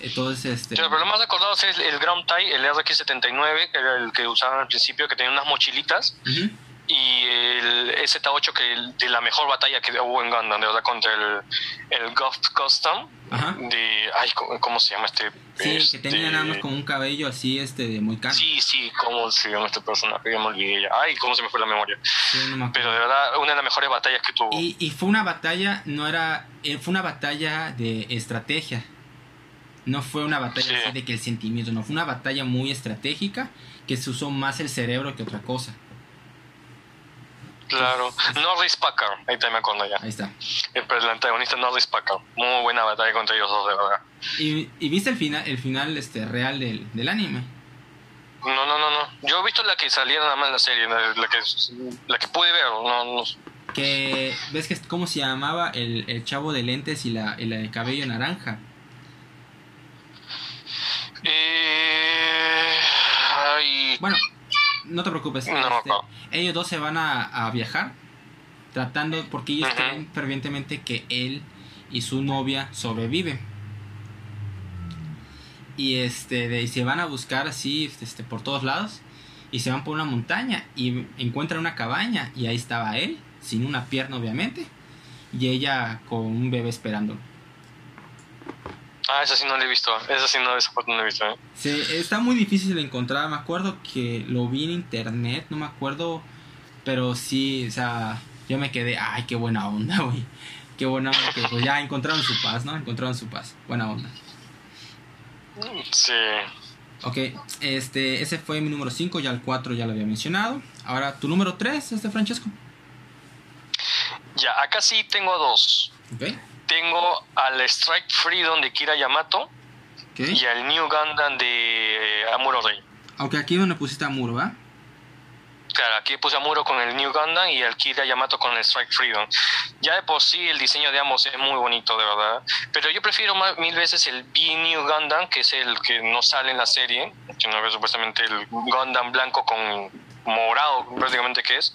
Speaker 1: Entonces, este...
Speaker 2: Pero lo más recordado es el, el Ground Type, el RX-79, que era el que usaban al principio, que tenía unas mochilitas.
Speaker 1: Uh -huh
Speaker 2: y el Z8 que de la mejor batalla que hubo en Gundam, de verdad, contra el, el Ghost Custom.
Speaker 1: Ajá.
Speaker 2: De, ay, ¿cómo, se llama este?
Speaker 1: Sí,
Speaker 2: este,
Speaker 1: que tenía nada más como un cabello así, este, de muy caro.
Speaker 2: Sí, sí, ¿cómo se llama este personaje? Ya me olvidé ya. Ay, ¿cómo se me fue la memoria?
Speaker 1: Sí, no
Speaker 2: Pero de verdad, una de las mejores batallas que tuvo.
Speaker 1: Y, y fue una batalla, no era, eh, fue una batalla de estrategia. No fue una batalla así de que el sentimiento, no, fue una batalla muy estratégica que se usó más el cerebro que otra cosa.
Speaker 2: Claro, Norris Packard, ahí te me acuerdo ya.
Speaker 1: Ahí está.
Speaker 2: El, antagonista Norris Packard, muy buena batalla contra ellos dos, de verdad.
Speaker 1: ¿Y, y viste el final, el final este, real del, del anime?
Speaker 2: No, no, no, no. Yo he visto la que salía nada más en la serie, la, que, la que pude ver, no, no.
Speaker 1: Que, ¿ves que cómo se llamaba el, el chavo de lentes y la, y la de cabello naranja?
Speaker 2: Eh,
Speaker 1: Bueno, no te preocupes.
Speaker 2: No,
Speaker 1: este, ellos dos se van a, viajar tratando, porque ellos creen fervientemente que él y su novia sobreviven. Y este, de, se van a buscar así este, este, por todos lados. Y se van por una montaña y encuentran una cabaña. Y ahí estaba él, sin una pierna obviamente. Y ella con un bebé esperándolo.
Speaker 2: Ah, esa sí no la he visto. Esa sí no, esa no la he visto. ¿eh?
Speaker 1: Sí, está muy difícil de encontrar. Me acuerdo que lo vi en internet, no me acuerdo. Pero sí, o sea, yo me quedé, ay, qué buena onda, güey. Qué buena onda que pues, ya encontraron su paz, ¿no? Encontraron su paz. Buena onda.
Speaker 2: Sí.
Speaker 1: Ok, este, ese fue mi número 5, ya el 4 ya lo había mencionado. Ahora, tu número 3, este Francesco.
Speaker 2: Ya, acá sí tengo dos.
Speaker 1: Okay
Speaker 2: tengo al Strike Freedom de Kira Yamato y al New Gundam de eh, Amuro Rey.
Speaker 1: Aunque aquí donde pusiste Amuro, ¿va?
Speaker 2: Claro, aquí puse Amuro con el New Gundam y al Kira Yamato con el Strike Freedom. Ya de por sí el diseño de ambos es muy bonito, de verdad. Pero yo prefiero más, mil veces el B New Gundam, que es el que no sale en la serie, que no es supuestamente el Gundam blanco con morado prácticamente que es.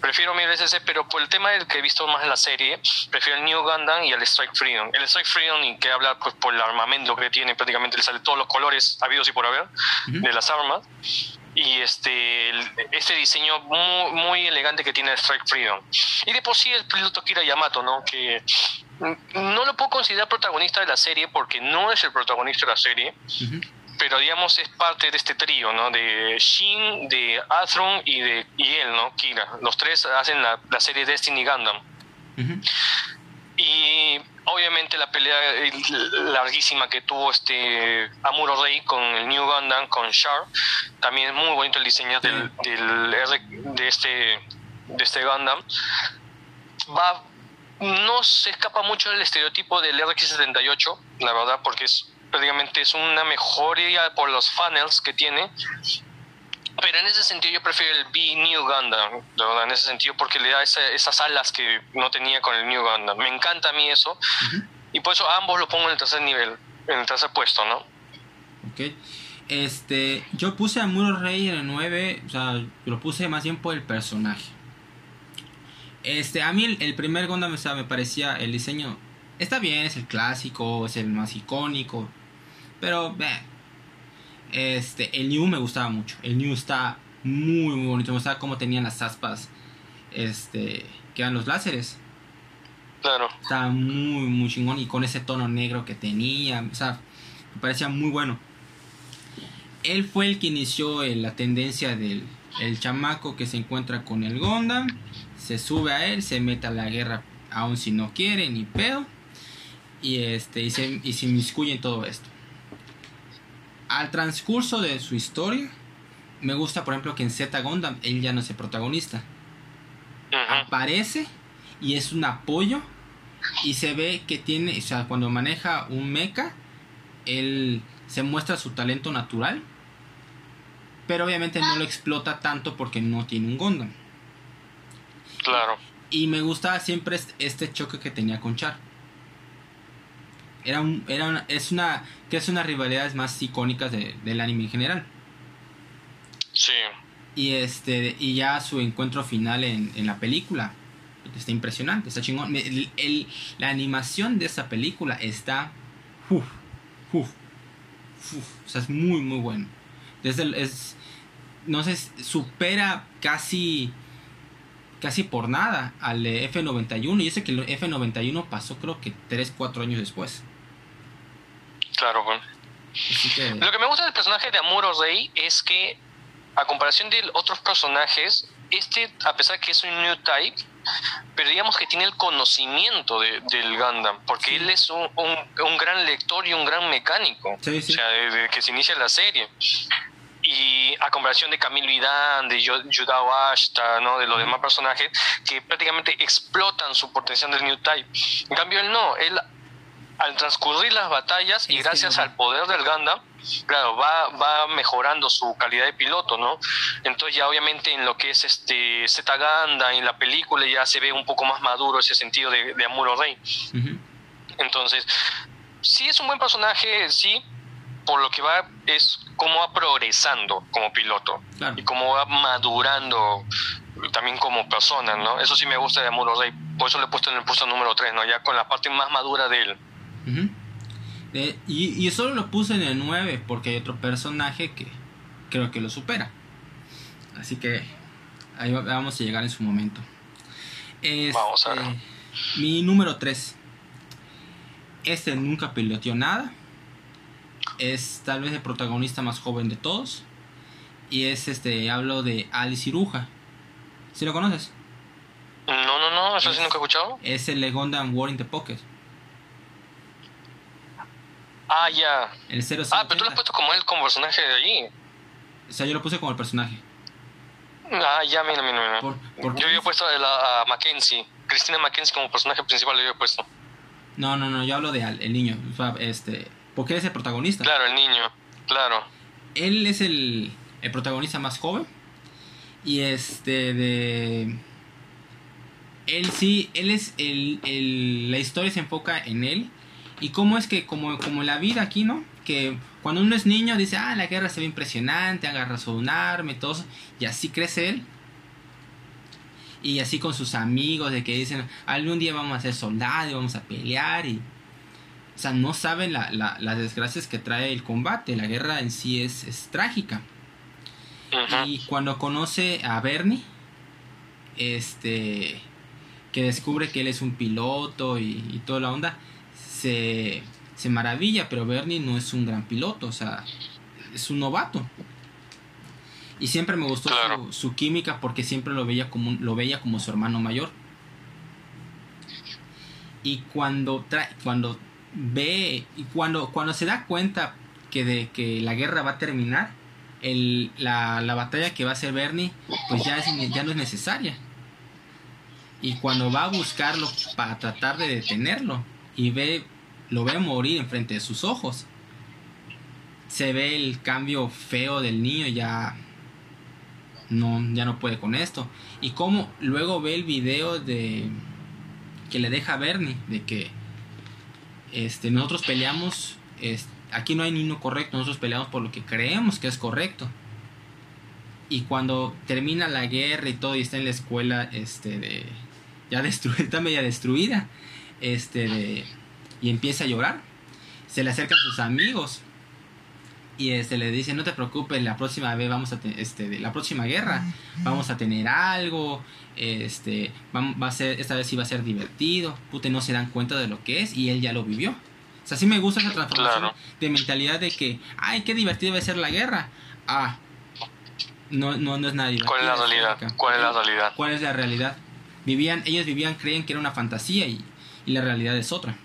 Speaker 2: Prefiero mil veces ese, pero por el tema del que he visto más en la serie, prefiero el New Gundam y el Strike Freedom. El Strike Freedom, y que habla pues, por el armamento que tiene, prácticamente le sale todos los colores habidos y por haber de las armas. Y este, este diseño muy, muy elegante que tiene el Strike Freedom. Y de por sí el piloto Kira Yamato, ¿no? Que no lo puedo considerar protagonista de la serie porque no es el protagonista de la serie pero digamos es parte de este trío, ¿no? De Shin, de Athron y de y él, ¿no? Kira. Los tres hacen la, la serie Destiny Gundam. Y obviamente la pelea larguísima que tuvo este Amuro Rey con el New Gundam, con Char, también es muy bonito el diseño del, del de este de este Gundam. Va no se escapa mucho del estereotipo del RX-78, la verdad, porque es prácticamente es una mejoría por los funnels que tiene. Pero en ese sentido yo prefiero el B New Gundam, en ese sentido, porque le da esas alas que no tenía con el New Gundam. Me encanta a mí eso. Y por eso ambos lo pongo en el tercer nivel, en el tercer puesto, ¿no?
Speaker 1: Ok. Este, yo puse a Muro Rey en el 9, o sea, lo puse más bien por el personaje. Este, a mí el, primer Gundam me parecía el diseño está bien, es el clásico, es el más icónico, pero, este, el New me gustaba mucho. El New está muy, muy bonito. Me gustaba cómo tenían las aspas, este, que eran los láseres.
Speaker 2: Claro.
Speaker 1: Estaba muy, muy chingón. Y con ese tono negro que tenía, o sea, me parecía muy bueno. Él fue el que inició la tendencia del el chamaco que se encuentra con el Gondam. Se sube a él, se mete a la guerra, aun si no quiere, ni pedo. Y, este, y, se, y se inmiscuye en todo esto al transcurso de su historia, me gusta, por ejemplo, que en Z Gundam él ya no es el protagonista. Aparece y es un apoyo. Y se ve que tiene, o sea, cuando maneja un mecha, él se muestra su talento natural. Pero obviamente no lo explota tanto porque no tiene un Gundam.
Speaker 2: Claro.
Speaker 1: Y me gusta siempre este choque que tenía con Char. Era, un, era es una que es una rivalidades más icónicas del anime en general.
Speaker 2: Sí.
Speaker 1: Y este y ya su encuentro final en, la película está impresionante, está chingón. la animación de esa película está uf, uf, o sea, es muy muy bueno. Desde es no sé, supera casi casi por nada al F91 y ese que el F91 pasó creo que 3 4 años después.
Speaker 2: Claro, bueno. Lo que me gusta del personaje de Amuro Rey es que, a comparación de otros personajes, este, a pesar que es un new type, pero digamos que tiene el conocimiento de, del Gundam, porque él es un, un, gran lector y un gran mecánico, o sea, desde que se inicia la serie. Y a comparación de Camilo Vidán, de Yudao Ashta, ¿no? de los demás personajes, que prácticamente explotan su potencial del New Type. En cambio, él no, él al transcurrir las batallas y gracias al poder del Gundam, claro, va, va mejorando su calidad de piloto, ¿no? Entonces ya obviamente en lo que es este Z Gundam, en la película ya se ve un poco más maduro ese sentido de, de Amuro Rey. Entonces, sí es un buen personaje, sí, por lo que va es cómo va progresando como piloto y cómo va madurando también como persona, ¿no? Eso sí me gusta de Amuro Rey, por eso le he puesto en el puesto número 3, ¿no? Ya con la parte más madura de él
Speaker 1: y, y, solo lo puse en el 9 porque hay otro personaje que creo que lo supera. Así que ahí vamos a llegar en su momento.
Speaker 2: vamos a ver. Este,
Speaker 1: mi número 3. Este nunca piloteó nada. Es tal vez el protagonista más joven de todos. Y es este, hablo de Ali Ciruja. ¿Sí lo conoces?
Speaker 2: No, no, no, eso sí nunca he escuchado.
Speaker 1: Es el Legondan War in the Pocket.
Speaker 2: Ah, ya.
Speaker 1: El
Speaker 2: Ah, pero tú lo has puesto como él, como personaje de allí.
Speaker 1: O sea, yo lo puse como el personaje.
Speaker 2: Ah, ya, mira, mira, mira. yo había puesto a, Mackenzie, Cristina Mackenzie como personaje principal, lo había puesto.
Speaker 1: No, no, no, yo hablo de el niño. este, porque él es el protagonista.
Speaker 2: Claro, el niño, claro.
Speaker 1: Él es el, el protagonista más joven. Y este, de. Él sí, él es el, el. La historia se enfoca en él y cómo es que, como, como la vida aquí, ¿no? Que cuando uno es niño dice, ah, la guerra se ve impresionante, agarra su arma y todo Y así crece él. Y así con sus amigos, de que dicen, algún día vamos a ser soldados, vamos a pelear. Y, o sea, no saben la, las desgracias que trae el combate. La guerra en sí es, es trágica. Y cuando conoce a Bernie, este, que descubre que él es un piloto y, y toda la onda, se, se maravilla, pero Bernie no es un gran piloto, o sea, es un novato. Y siempre me gustó su, química porque siempre lo veía como lo veía como su hermano mayor. Y cuando cuando ve y cuando cuando se da cuenta que de que la guerra va a terminar, el, la, la, batalla que va a hacer Bernie pues ya, ya no es necesaria. Y cuando va a buscarlo para tratar de detenerlo, y ve, lo ve morir enfrente de sus ojos. Se ve el cambio feo del niño, ya no, ya no puede con esto. Y como luego ve el video de que le deja a Bernie, de que este, nosotros peleamos, aquí no hay ni uno correcto, nosotros peleamos por lo que creemos que es correcto. Y cuando termina la guerra y todo y está en la escuela, este, de, ya destruida, está media destruida, este de, y empieza a llorar. Se le acercan sus amigos y este le dice no te preocupes la próxima vez vamos a este de la próxima guerra vamos a tener algo este va, a ser esta vez sí va a ser divertido pute no se dan cuenta de lo que es y él ya lo vivió o sea sí me gusta esa transformación de mentalidad de que ay qué divertido va a ser la guerra ah no no no es nada
Speaker 2: cuál es la realidad cuál es la realidad
Speaker 1: cuál es la realidad vivían ellos vivían creen que era una fantasía y y la realidad es otra.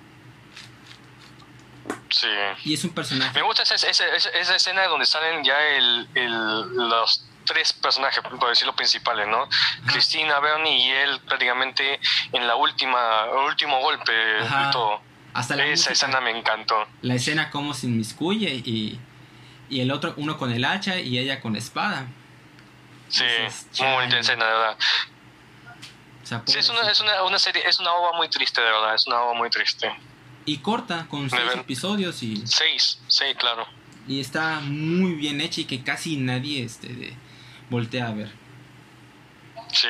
Speaker 2: Sí.
Speaker 1: Y es un personaje.
Speaker 2: Me gusta esa, esa, esa escena donde salen ya el, el, los tres personajes, por decirlo principales, ¿no? Cristina, Bernie y él prácticamente en la última, el último golpe y todo.
Speaker 1: Hasta la
Speaker 2: Esa escena me encantó.
Speaker 1: La escena como se inmiscuye y, y el otro, uno con el hacha y ella con la espada.
Speaker 2: Sí, muy bonita escena, de verdad sí, es una, es una, una, serie, es una ova muy triste, de verdad, es una ova muy triste.
Speaker 1: Y corta, con seis episodios y...
Speaker 2: Seis, sí, claro.
Speaker 1: Y está muy bien hecha y que casi nadie este, voltea a ver.
Speaker 2: Sí.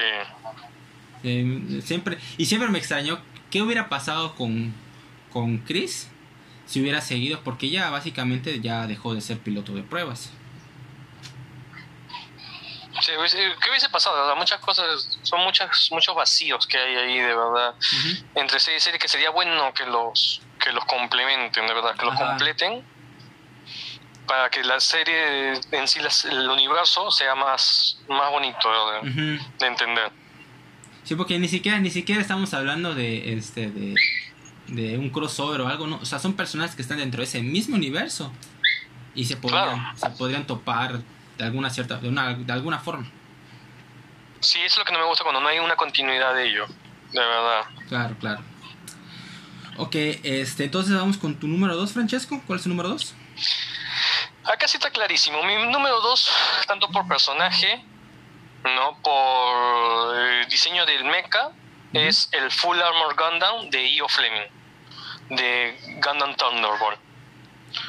Speaker 1: Eh, siempre, y siempre me extrañó qué hubiera pasado con, con Chris si hubiera seguido, porque ya básicamente ya dejó de ser piloto de pruebas.
Speaker 2: Sí, ¿qué hubiese pasado? Muchas cosas, son muchas, muchos vacíos que hay ahí, de verdad, entre serie y serie, que sería bueno que los, que los complementen, de verdad, que los completen para que la serie en sí, el universo sea más, más bonito de, entender.
Speaker 1: Sí, porque ni siquiera, ni siquiera estamos hablando de este de, de un crossover o algo, no. O sea, son personajes que están dentro de ese mismo universo. Y se podrían, se podrían topar de alguna cierta, de una, de alguna forma.
Speaker 2: Sí, eso es lo que no me gusta cuando no hay una continuidad de ello. De verdad.
Speaker 1: Claro, claro. Ok, este, entonces vamos con tu número 2, Francesco. ¿Cuál es tu número 2?
Speaker 2: Acá sí está clarísimo. Mi número 2, tanto por personaje, no por el diseño del mecha, es el Full Armor Gundam de Io Fleming, de Gundam Thunderbolt.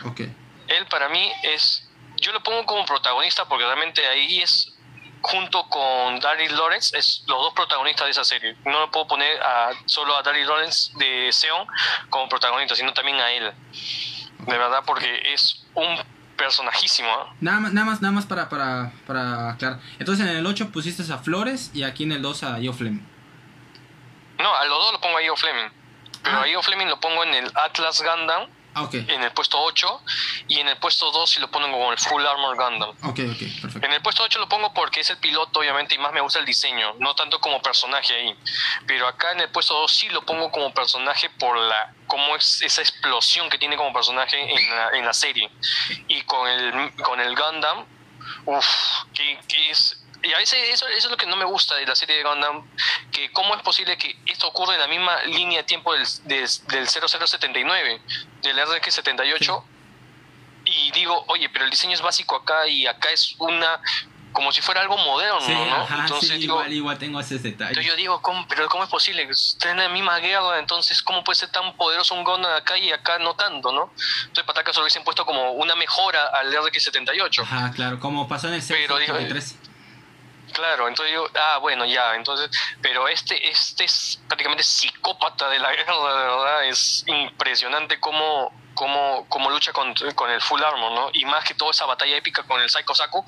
Speaker 1: Ok.
Speaker 2: Él para mí es, yo lo pongo como protagonista porque realmente ahí es junto con Daryl Lawrence, es los dos protagonistas de esa serie. No lo puedo poner a, solo a Daryl Lawrence de Seon como protagonista, sino también a él. De verdad, porque es un personajísimo. ¿eh?
Speaker 1: Nada más, nada más, nada más para, para, para aclarar. Entonces en el 8 pusiste a Flores y aquí en el 2 a Joe Fleming.
Speaker 2: No, a los dos lo pongo a Io Fleming. Pero
Speaker 1: Ah.
Speaker 2: a Io Fleming lo pongo en el Atlas Gundam,
Speaker 1: Ah,
Speaker 2: en el puesto 8, y en el puesto 2 sí lo pongo como el Full Armor Gundam.
Speaker 1: Perfecto.
Speaker 2: En el puesto 8 lo pongo porque es el piloto, obviamente, y más me gusta el diseño, no tanto como personaje ahí. Pero acá en el puesto 2 sí lo pongo como personaje por la cómo es esa explosión que tiene como personaje en la, en la serie. Y con el, con el Gundam, uff, que, que es... Y a veces eso, eso es lo que no me gusta de la serie de Gundam, que cómo es posible que esto ocurra en la misma línea de tiempo del, del, del 0079, del RX78, y digo, oye, pero el diseño es básico acá y acá es una como si fuera algo moderno,
Speaker 1: Sí,
Speaker 2: ¿no?
Speaker 1: ajá,
Speaker 2: entonces
Speaker 1: sí,
Speaker 2: digo,
Speaker 1: igual, igual tengo ese detalle.
Speaker 2: entonces yo digo, ¿cómo, pero ¿cómo es posible? Están en la misma guerra, entonces ¿cómo puede ser tan poderoso un Gundam acá y acá no tanto, no? Entonces Pataka solo hubiesen puesto como una mejora al RX78.
Speaker 1: Ajá, claro, como pasó en el
Speaker 2: Pero digo,
Speaker 1: 683.
Speaker 2: Claro, entonces digo, ah, bueno, ya, entonces, pero este, este es prácticamente psicópata de la guerra, de verdad, es impresionante cómo, cómo, cómo lucha con, con el Full Armor, ¿no? Y más que todo esa batalla épica con el Psycho Saku,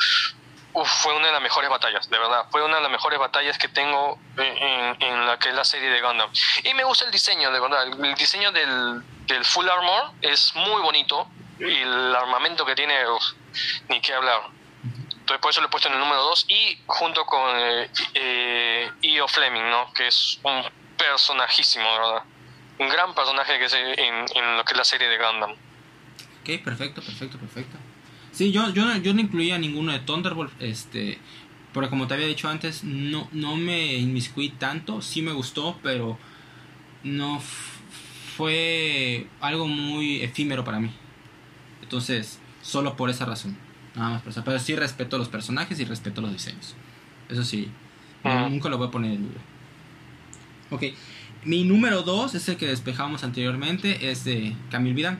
Speaker 2: fue una de las mejores batallas, de verdad, fue una de las mejores batallas que tengo en, en la que es la serie de Gundam. Y me gusta el diseño, de verdad, el diseño del, del Full Armor es muy bonito, y el armamento que tiene, uf, ni qué hablar. Entonces por eso lo he puesto en el número 2 y junto con eh, eh, Io Fleming, ¿no? Que es un personajísimo, ¿verdad? Un gran personaje que es en, lo que es la serie de Gundam.
Speaker 1: Ok, perfecto, perfecto, perfecto. Sí, yo, yo, no- yo no incluía ninguno de Thunderbolt, este, porque como te había dicho antes, no, no me inmiscuí tanto, sí me gustó, pero no fue algo muy efímero para mí. Entonces, solo por esa razón, nada más por eso. Pero sí respeto los personajes y respeto los diseños. Eso sí,
Speaker 2: Ajá.
Speaker 1: nunca lo voy a poner en duda. Ok, mi número 2 es el que despejamos anteriormente, es de Camille Vidal.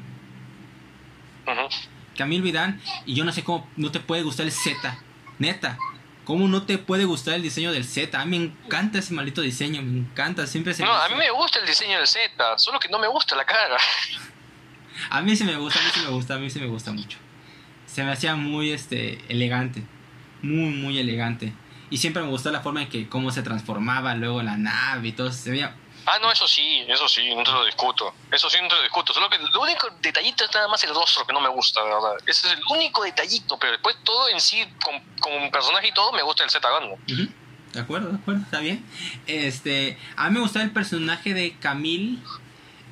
Speaker 2: Ujú.
Speaker 1: Camille Vidal y yo no sé cómo no te puede gustar el Z. Neta. ¿Cómo no te puede gustar el diseño del Z? A mí me encanta ese maldito diseño, me encanta, siempre se
Speaker 2: No,
Speaker 1: me
Speaker 2: a mí me gusta el diseño del Z, solo que no me gusta la cara.
Speaker 1: A mí sí me gusta, a mí sí me gusta, a mí sí me gusta mucho. Se me hacía muy este elegante, muy muy elegante. Y siempre me gustó la forma en que cómo se transformaba luego la nave y todo, se veía
Speaker 2: Ah, no, eso sí, eso sí, no te lo discuto. Eso sí, no te lo discuto. Solo que el único detallito es nada más el rostro que no me gusta, de verdad. Ese es el único detallito, pero después todo en sí, con, con personaje y todo, me gusta el Z.
Speaker 1: Ujú. De acuerdo, de acuerdo, está bien. Este, a mí me gustaba el personaje de Camille.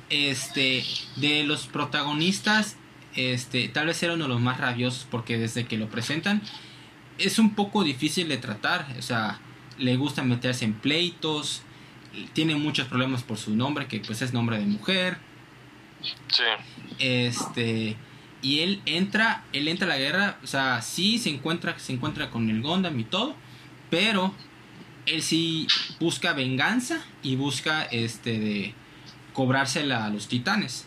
Speaker 1: Este, de los protagonistas, este, tal vez era uno de los más rabiosos porque desde que lo presentan es un poco difícil de tratar. O sea, le gusta meterse en pleitos, tiene muchos problemas por su nombre, que pues es nombre de mujer.
Speaker 2: Sí.
Speaker 1: Este y él entra, él entra a la guerra, o sea, sí se encuentra, se encuentra con el Gondam y todo, pero él sí busca venganza y busca este de cobrársela a los titanes,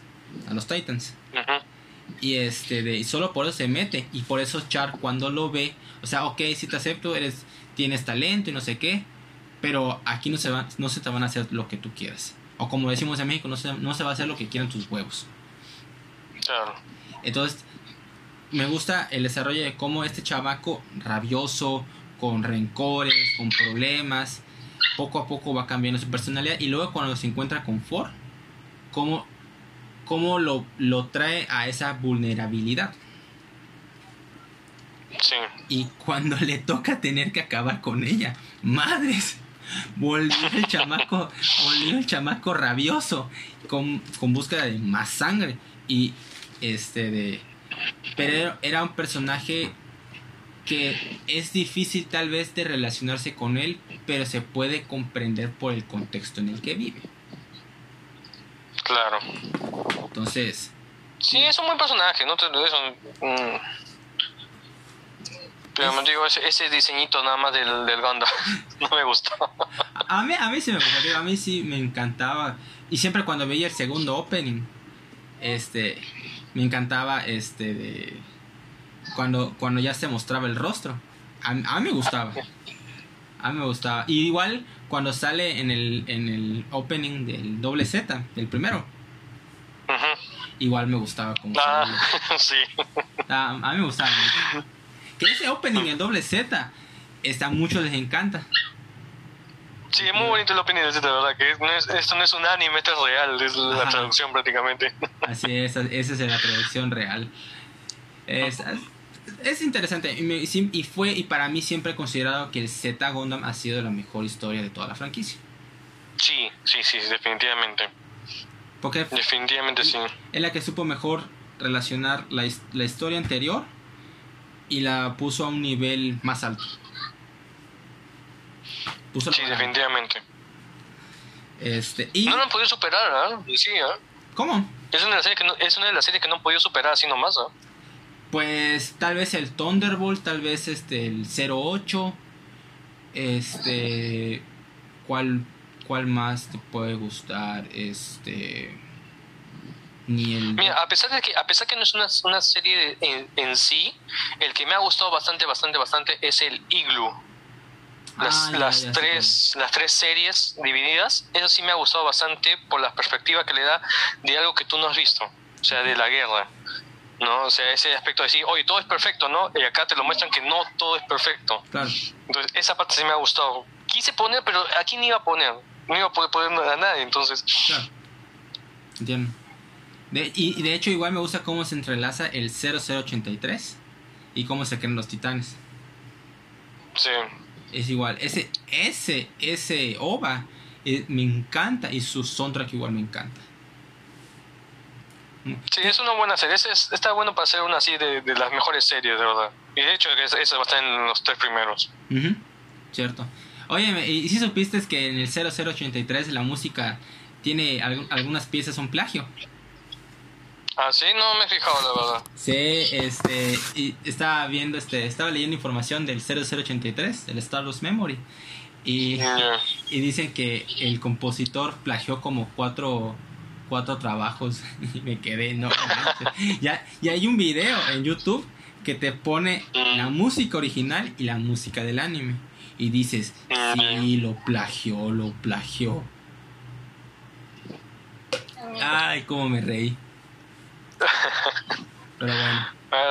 Speaker 1: a los titans.
Speaker 2: Ujú.
Speaker 1: Y este de y solo por eso se mete y por eso Char cuando lo ve, o sea, ok, si te acepto, eres tienes talento y no sé qué, pero aquí no se va no se te van a hacer lo que tú quieras. O como decimos en México, no se, no se va a hacer lo que quieran tus huevos.
Speaker 2: Claro.
Speaker 1: Entonces, me gusta el desarrollo de cómo este chavaco rabioso, con rencores, con problemas, poco a poco va cambiando su personalidad. Y luego cuando se encuentra con Ford, cómo, cómo lo, lo trae a esa vulnerabilidad.
Speaker 2: Sí.
Speaker 1: Y cuando le toca tener que acabar con ella, madres, volvió el chamaco, volvió el chamaco rabioso, con, con búsqueda de más sangre. Y este de. Pero era un personaje que es difícil tal vez de relacionarse con él, pero se puede comprender por el contexto en el que vive.
Speaker 2: Claro.
Speaker 1: Entonces.
Speaker 2: Sí, es un buen personaje, ¿no? Eso, mm, pero me digo, ese, ese, diseñito nada más del, del Gundam no me gustó.
Speaker 1: a, mí, a mí sí me gustó, a mí sí me encantaba. Y siempre cuando veía el segundo opening, este, me encantaba este de cuando, cuando ya se mostraba el rostro. A, mí me gustaba. A mí me gustaba. Y igual cuando sale en el, en el opening del doble Z, del primero. Igual me gustaba como
Speaker 2: ah, sí.
Speaker 1: a mí me gustaba. Que ese opening en doble Z, a muchos les encanta.
Speaker 2: Sí, es muy bonito el opening de Z, verdad. Que esto no es un anime, esto es real, es la traducción prácticamente.
Speaker 1: Así es, esa es la traducción real. Es, es interesante y, fue y para mí siempre he considerado que el Z Gundam ha sido la mejor historia de toda la franquicia.
Speaker 2: Sí, sí, sí, definitivamente.
Speaker 1: Porque
Speaker 2: definitivamente sí.
Speaker 1: Es la que supo mejor relacionar la, la historia anterior y la puso a un nivel más alto.
Speaker 2: sí, definitivamente.
Speaker 1: Este, y...
Speaker 2: No lo han podido superar, ¿eh? Sí, ¿eh?
Speaker 1: ¿Cómo?
Speaker 2: Es una, de las series que no, es una de las series que no han podido superar así nomás, ¿eh?
Speaker 1: Pues tal vez el Thunderbolt, tal vez este el 08. Este ¿cuál cuál más te puede gustar? Este
Speaker 2: ni el Mira, a pesar de que a pesar que no es una, una serie en, sí, el que me ha gustado bastante bastante bastante es el Igloo. Las, ah, las tres las tres series divididas, eso sí me ha gustado bastante por la perspectiva que le da de algo que tú no has visto, o sea, de la guerra. ¿No? O sea, ese aspecto de decir, oye, todo es perfecto, ¿no? Y acá te lo muestran que no todo es perfecto.
Speaker 1: Claro.
Speaker 2: Entonces, esa parte sí me ha gustado. Quise poner, pero aquí ni iba a poner. No iba a poder poner a nadie, entonces.
Speaker 1: Claro. Entiendo. De, y, de hecho, igual me gusta cómo se entrelaza el 0083 y cómo se crean los titanes.
Speaker 2: Sí.
Speaker 1: Es igual. Ese, ese, ese OVA eh, me encanta y su soundtrack igual me encanta.
Speaker 2: Sí, es una buena serie. está bueno para ser una así de, las mejores series, de verdad. Y de hecho, esa va a estar en los tres primeros.
Speaker 1: Cierto. Oye, ¿y si supiste que en el 0083 la música tiene algunas piezas un plagio?
Speaker 2: Ah, sí, no me he fijado, la verdad.
Speaker 1: Sí, este, y estaba viendo, este, estaba leyendo información del 0083, del Star Wars Memory. Y, y dicen que el compositor plagió como cuatro cuatro trabajos y me quedé, no. ya, y hay un video en YouTube que te pone la música original y la música del anime. Y dices, sí, lo plagió, lo plagió. Ay, cómo me reí. Pero bueno.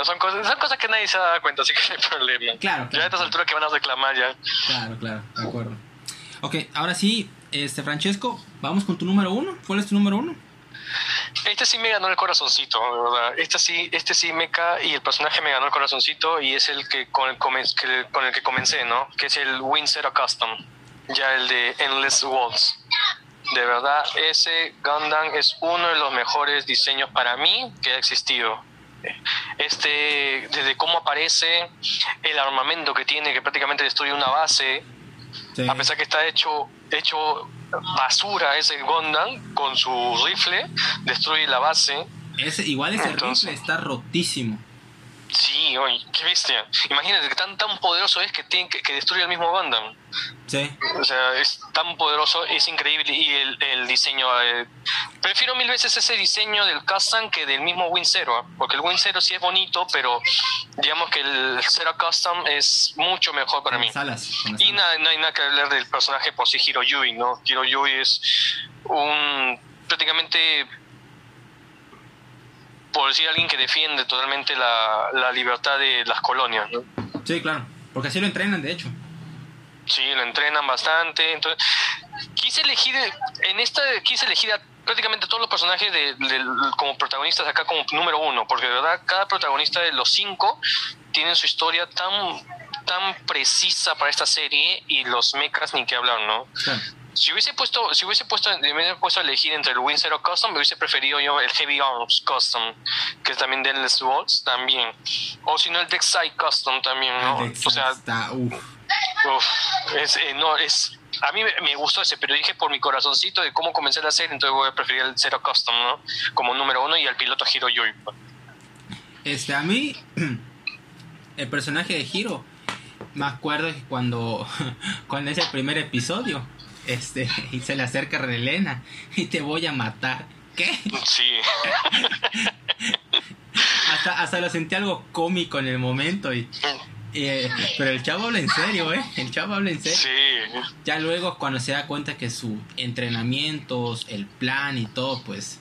Speaker 2: son, cosas, son cosas que nadie se da cuenta, así que no hay problema.
Speaker 1: Claro,
Speaker 2: Ya a estas alturas que van a reclamar ya.
Speaker 1: Claro, claro, de acuerdo. Ok, ahora sí, este Francesco, vamos con tu número uno. ¿Cuál es tu número uno?
Speaker 2: Este sí me ganó el corazoncito, ¿verdad? Este sí, este sí me cae y el personaje me ganó el corazoncito y es el que con el, con el que comencé, ¿no? Que es el Windsor Custom, ya el de Endless Walls. De verdad, ese Gundam es uno de los mejores diseños para mí que ha existido. Este, desde cómo aparece, el armamento que tiene, que prácticamente destruye una base, a pesar que está hecho, hecho basura ese Gondan con su rifle, destruye la base.
Speaker 1: Ese, igual ese rifle está rotísimo.
Speaker 2: Sí, oye, qué bestia. Imagínate que tan, tan poderoso es que, tiene, que, que destruye el mismo Gundam.
Speaker 1: Sí.
Speaker 2: O sea, es tan poderoso, es increíble. Y el, el diseño. Eh, prefiero mil veces ese diseño del Custom que del mismo Win Zero. ¿eh? Porque el Win Zero sí es bonito, pero digamos que el Zero Custom es mucho mejor para mí. y nada, no hay nada que hablar del personaje por sí, Hiro Yui, ¿no? Hiro Yui es un. prácticamente por decir alguien que defiende totalmente la, la libertad de las colonias. ¿no?
Speaker 1: Sí, claro, porque así lo entrenan, de hecho.
Speaker 2: Sí, lo entrenan bastante. Entonces, quise elegir, en esta quise elegir a prácticamente todos los personajes de, como protagonistas acá como número uno, porque de verdad cada protagonista de los cinco tiene su historia tan tan precisa para esta serie y los mechas ni que hablar, ¿no? Si hubiese puesto, si hubiese puesto, me hubiese puesto a elegir entre el Win Zero Custom, me hubiese preferido yo el Heavy Arms Custom, que es también de Endless Walls, también. O si no el Side Custom también, ¿no?
Speaker 1: o sea, está, uf.
Speaker 2: es, eh, no, es, a mí me gustó ese, pero dije por mi corazoncito de cómo comencé la serie, entonces voy a preferir el Zero Custom, ¿no? Como número uno y al piloto Hiro Yui.
Speaker 1: Este, a mí, el personaje de Hiro, me acuerdo que cuando, cuando es el primer episodio, este, y se le acerca a Relena y te voy a matar. ¿Qué?
Speaker 2: Sí.
Speaker 1: hasta, hasta lo sentí algo cómico en el momento y, eh, pero el chavo habla en serio, ¿eh? El chavo habla en serio.
Speaker 2: Sí.
Speaker 1: Ya luego cuando se da cuenta que su entrenamientos, el plan y todo, pues,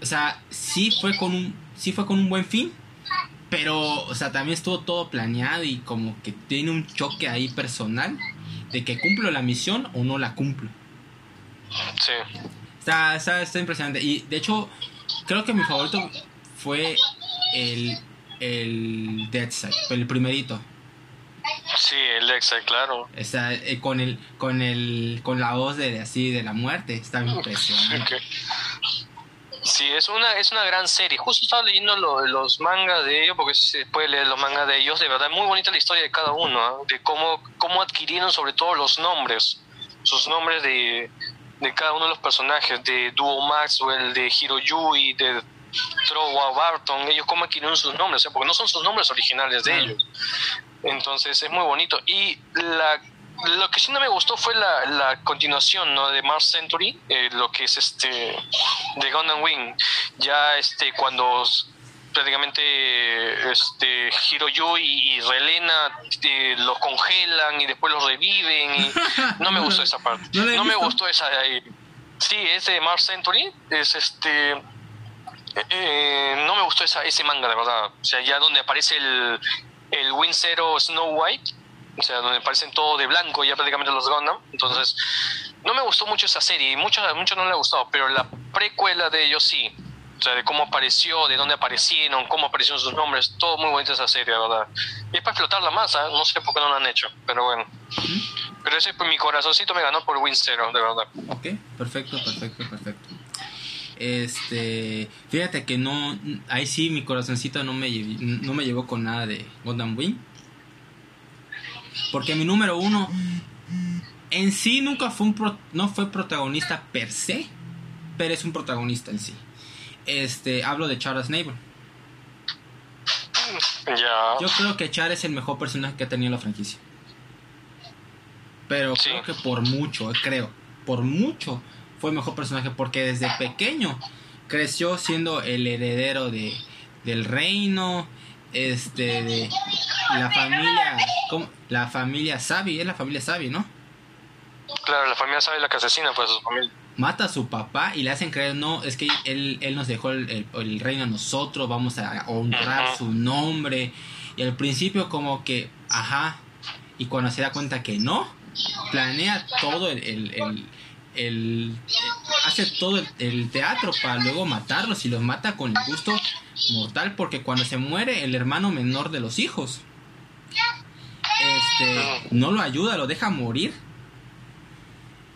Speaker 1: o sea, sí fue con un, sí fue con un buen fin, pero, o sea, también estuvo todo planeado y como que tiene un choque ahí personal de que cumplo la misión o no la cumplo.
Speaker 2: Sí.
Speaker 1: Está, está, impresionante. Y de hecho, creo que mi favorito fue el, el Dead Side, el primerito.
Speaker 2: Sí, el Dead Side, claro.
Speaker 1: Está, eh, con el, con el, con la voz de, así de la muerte, está impresionante.
Speaker 2: Sí, es una, es una gran serie. Justo estaba leyendo los mangas de ellos, porque se puede leer los mangas de ellos. De verdad, muy bonita la historia de cada uno, ¿ah? de cómo, cómo adquirieron sobre todo los nombres, sus nombres de, de cada uno de los personajes, de Duo Maxwell, de Hiroyui, de Trowa Barton, ellos cómo adquirieron sus nombres, porque no son sus nombres originales de ellos. Entonces es muy bonito. Y la lo que sí no me gustó fue la, la continuación ¿no? de Mars Century, eh, lo que es este de Gundam Wing. Ya este cuando prácticamente este Hiroyu y, y Relena eh, los congelan y después los reviven y no me gustó esa parte. No, me gustó esa de ahí. Sí, es de Mars Century, es este eh, no me gustó esa, ese manga, de verdad. O sea, ya donde aparece el, el Win Zero Snow White, o sea, donde parecen todo de blanco ya prácticamente los Gundam. Entonces, no me gustó mucho esa serie y muchos mucho no le ha gustado, pero la precuela de ellos sí. O sea, de cómo apareció, de dónde aparecieron, cómo aparecieron sus nombres, todo muy bonito esa serie, ¿verdad? Y es para explotar la masa, no sé por qué no lo han hecho, pero bueno. Pero ese, pues, mi corazoncito me ganó por Win Zero, de verdad.
Speaker 1: Ok, perfecto, perfecto, perfecto. Este, fíjate que no, ahí sí mi corazoncito no me, no me llevó con nada de Gundam Wing porque mi número uno en sí nunca fue un no fue protagonista per se, pero es un protagonista en sí. Este, hablo de Charles Navel. Yo creo que Char es el mejor personaje que ha tenido la franquicia. Pero creo que por mucho, creo, por mucho fue el mejor personaje porque desde pequeño creció siendo el heredero de, del reino, este de la familia ¿cómo? La familia Sabi es la familia Sabi no
Speaker 2: claro la familia Sabi es la que asesina pues a su familia.
Speaker 1: Mata a su papá y le hacen creer no es que él, él nos dejó el, el, reino a nosotros vamos a honrar su nombre. Y al principio como que ajá y cuando se da cuenta que no planea todo el, el, el hace todo el, teatro para luego matarlos y los mata con el gusto mortal porque cuando se muere el hermano menor de los hijos este no lo ayuda lo deja morir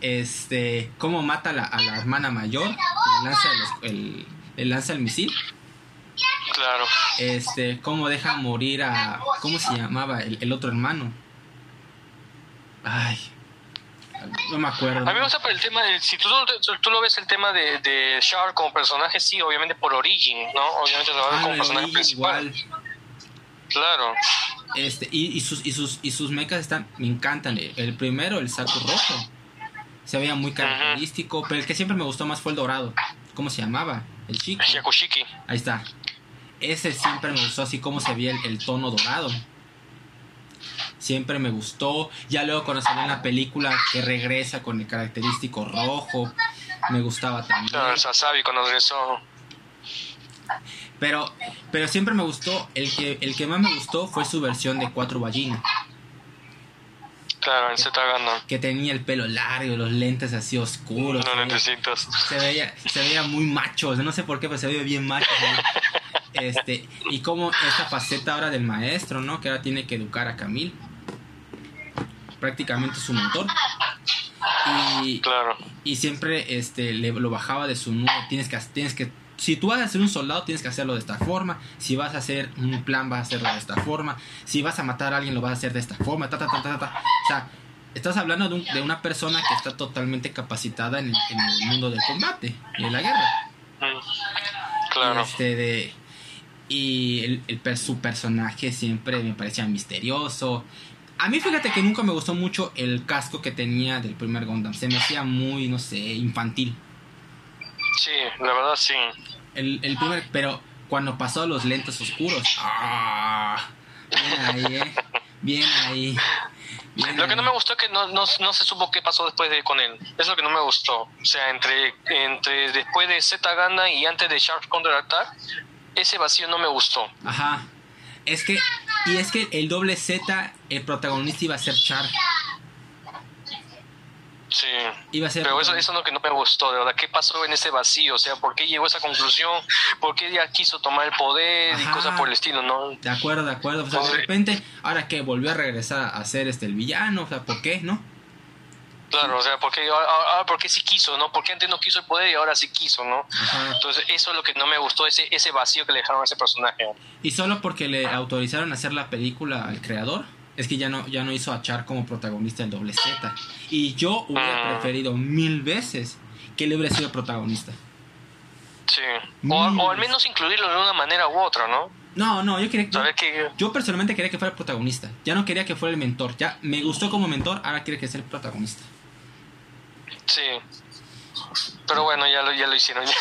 Speaker 1: este cómo mata a la, a la hermana mayor le lanza, el, lanza el misil
Speaker 2: claro
Speaker 1: este cómo deja morir a cómo se llamaba el, el otro hermano ay no me acuerdo.
Speaker 2: A mí me gusta por el tema de, si tú, tú, lo ves el tema de, de Char como personaje, sí, obviamente por Origin, ¿no? Obviamente lo ves ah, como personaje principal. Claro.
Speaker 1: Este, y, y, sus, y, sus, y sus mechas están, me encantan. El primero, el saco rojo, se veía muy característico, pero el que siempre me gustó más fue el dorado. ¿Cómo se llamaba? El chico.
Speaker 2: Yakushiki.
Speaker 1: Ahí está. Ese siempre me gustó así como se veía el tono dorado siempre me gustó. Ya luego cuando salió una película que regresa con el característico rojo, me gustaba también.
Speaker 2: No, Sasabi cuando regresó.
Speaker 1: Pero, pero siempre me gustó, el que, el que más me gustó fue su versión de Cuatro Ballinas.
Speaker 2: Claro, el Z
Speaker 1: Que tenía el pelo largo, los lentes así oscuros.
Speaker 2: No, lentecitos.
Speaker 1: Se veía, se veía muy macho, no sé por qué, pero se veía bien macho. Este, y como esta faceta ahora del maestro, ¿no? Que ahora tiene que educar a Camil. Prácticamente su mentor. Y,
Speaker 2: Claro.
Speaker 1: y siempre este, le, lo bajaba de su nube. Tienes que, tienes que, si tú vas a ser un soldado, tienes que hacerlo de esta forma. Si vas a hacer un plan, vas a hacerlo de esta forma. Si vas a matar a alguien, lo vas a hacer de esta forma. Ta, ta, ta, ta, ta. O sea, estás hablando de, un- de una persona que está totalmente capacitada en, en el mundo del combate y de la guerra.
Speaker 2: Mm. Claro.
Speaker 1: Y, este, de, y el, su personaje siempre me parecía misterioso. A mí fíjate que nunca me gustó mucho el casco que tenía del primer Gundam. Se me hacía muy, no sé, infantil.
Speaker 2: Sí, la verdad sí.
Speaker 1: El, el primer, pero cuando pasó los lentes oscuros, ¡ah! Bien ahí, ¿eh? Bien ahí. Bien
Speaker 2: Lo que no me gustó es que no, no, no se supo qué pasó después de con él. Es lo que no me gustó. O sea, entre, entre después de Z Ganda y antes de Sharp Counter Attack, ese vacío no me gustó.
Speaker 1: Ajá. Es que, y es que el doble Z, el protagonista iba a ser Char.
Speaker 2: Sí.
Speaker 1: Iba a ser.
Speaker 2: Pero eso, eso es lo que no me gustó, de verdad. ¿Qué pasó en ese vacío? O sea, ¿por qué llegó a esa conclusión? ¿Por qué ella quiso tomar el poder y cosas por el estilo? No,
Speaker 1: De acuerdo, de acuerdo. O sea, de
Speaker 2: Sí.
Speaker 1: repente, ahora que volvió a regresar a ser este el villano, o sea, ¿por qué? ¿No?
Speaker 2: claro, o sea, ¿por qué, ahora, ahora por qué sí quiso, no? ¿Por qué antes no quiso el poder y ahora sí quiso, no?
Speaker 1: Ajá.
Speaker 2: Entonces, eso es lo que no me gustó, ese, ese vacío que le dejaron a ese personaje.
Speaker 1: Y solo porque le autorizaron a hacer la película al creador, es que ya no, ya no hizo a Char como protagonista del doble Z. Y yo hubiera
Speaker 2: Ah.
Speaker 1: preferido mil veces que él hubiera sido protagonista.
Speaker 2: Sí. O, o al menos incluirlo de una manera u otra, ¿no?
Speaker 1: No, no, yo quería.
Speaker 2: Saber que...
Speaker 1: yo personalmente quería que fuera el protagonista. Ya no quería que fuera el mentor. Ya me gustó como mentor, ahora quiere que sea el protagonista.
Speaker 2: Sí. Pero bueno, ya lo, ya lo hicieron. Ya,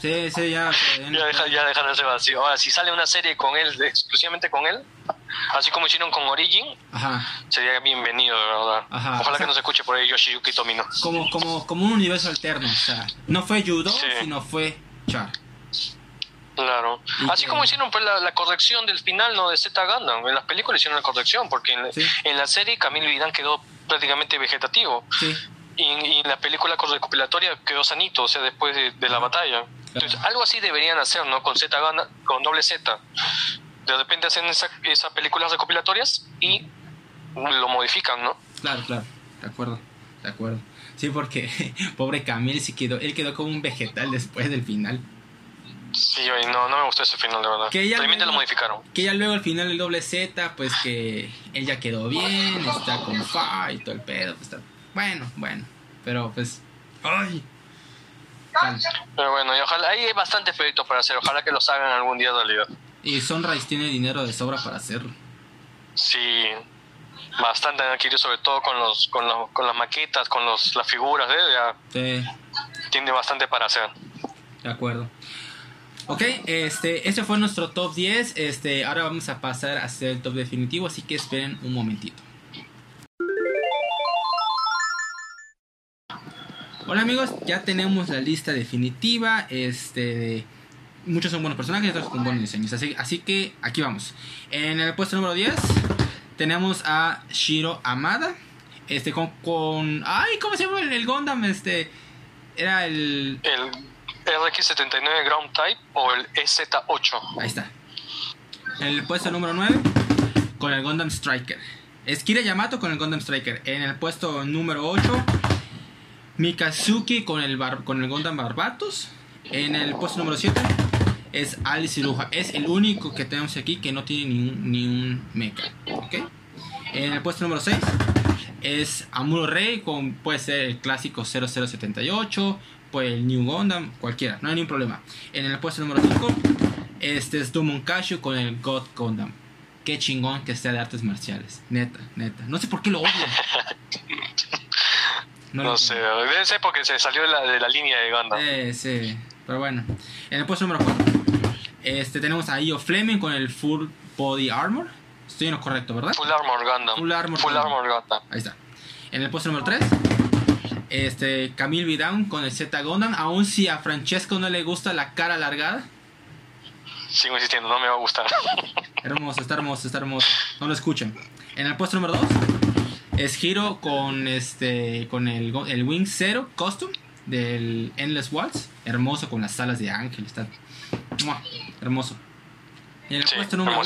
Speaker 1: Sí, sí, ya.
Speaker 2: ya, deja- ya dejaron ese vacío. Ahora, si sale una serie con él, exclusivamente con él, así como hicieron con Origin,
Speaker 1: Ajá.
Speaker 2: sería bienvenido, de verdad.
Speaker 1: Ajá.
Speaker 2: Ojalá
Speaker 1: O sea-
Speaker 2: que nos escuche por ahí Yoshiyuki Tomino.
Speaker 1: Como, como, como un universo alterno. O sea, no fue Judo,
Speaker 2: Sí.
Speaker 1: sino fue Char.
Speaker 2: Claro. Así como hicieron pues, la, la corrección del final no de Z Gundam. En las películas hicieron la corrección, porque en,
Speaker 1: Sí.
Speaker 2: en la serie Camille Vidán quedó prácticamente vegetativo.
Speaker 1: Sí.
Speaker 2: Y, y en la película recopilatoria quedó sanito, o sea, después de, de la batalla. Entonces, algo así deberían hacer, ¿no? Con Z Gundam, con doble Z. De repente hacen esa, esas películas recopilatorias y lo modifican, ¿no?
Speaker 1: Claro, claro, de acuerdo, de acuerdo. Sí, porque pobre Camille sí quedó, él quedó como un vegetal después del final.
Speaker 2: Sí, no, no me gustó ese final, de verdad.
Speaker 1: Que ya luego-
Speaker 2: lo modificaron.
Speaker 1: Que ya luego al final el doble Z, pues que él ya quedó bien, está con Fa y todo el pedo. pues, está, bueno, bueno, pero pues, ay.
Speaker 2: Pero bueno, y ojalá, hay bastantes proyectos para hacer. Ojalá que los hagan algún día realidad.
Speaker 1: Y Sunrise tiene dinero de sobra para hacerlo.
Speaker 2: Sí, bastante han adquirido, sobre todo con los con, los, con las maquetas, con los, las figuras, ¿eh? ya
Speaker 1: Sí,
Speaker 2: tiene bastante para hacer.
Speaker 1: de acuerdo. Ok, este, este fue nuestro top 10. Este, ahora vamos a pasar a hacer el top definitivo, así que esperen un momentito. Hola amigos, ya tenemos la lista definitiva. Este, de- muchos son buenos personajes y otros con buenos diseños. Así, así que aquí vamos. En el puesto número 10 tenemos a Shiro Amada. Este, con, con. Ay, ¿cómo se llama el, el Gundam? Este, era el.
Speaker 2: El RX-79 Ground Type o el E EZ-8.
Speaker 1: Ahí está. En el puesto número 9 con el Gundam Striker. Es Kira Yamato con el Gundam Striker. En el puesto número 8 Mikazuki con el, bar- con el Gundam Barbatos. En el puesto número 7 es Alice Iruha. Es el único que tenemos aquí que no tiene ni un, ni un mecha. ¿ok? En el puesto número 6 es Amuro Rey con puede ser el clásico 0078, pues el New Gundam, cualquiera, no hay ningún problema. En el puesto número 5 este es Dumon Kashu con el God Gundam. Qué chingón que sea de artes marciales. Neta, neta. No sé por qué lo odio.
Speaker 2: No,
Speaker 1: lo
Speaker 2: sé, debe ser porque se salió de la, de la línea de Gundam.
Speaker 1: Eh, sí, pero bueno. En el puesto número 4 este, tenemos a Io Fleming con el Full Body Armor. Estoy en lo correcto, ¿verdad?
Speaker 2: Full Armor Gundam.
Speaker 1: Full Armor
Speaker 2: Full
Speaker 1: Gundam.
Speaker 2: Armor Gundam.
Speaker 1: Ahí está. En el puesto número 3, este, Camille Vidown con el Z Gundam. Aún si a Francesco no le gusta la cara alargada.
Speaker 2: Sigo insistiendo, no me va a gustar.
Speaker 1: Hermoso, está hermoso, está hermoso. No lo escuchan. En el puesto número 2 es Hiro con este con el, el Wing Zero Custom del Endless Waltz. Hermoso con las alas de ángel. Está ¡mua! hermoso. En el
Speaker 2: Sí,
Speaker 1: puesto número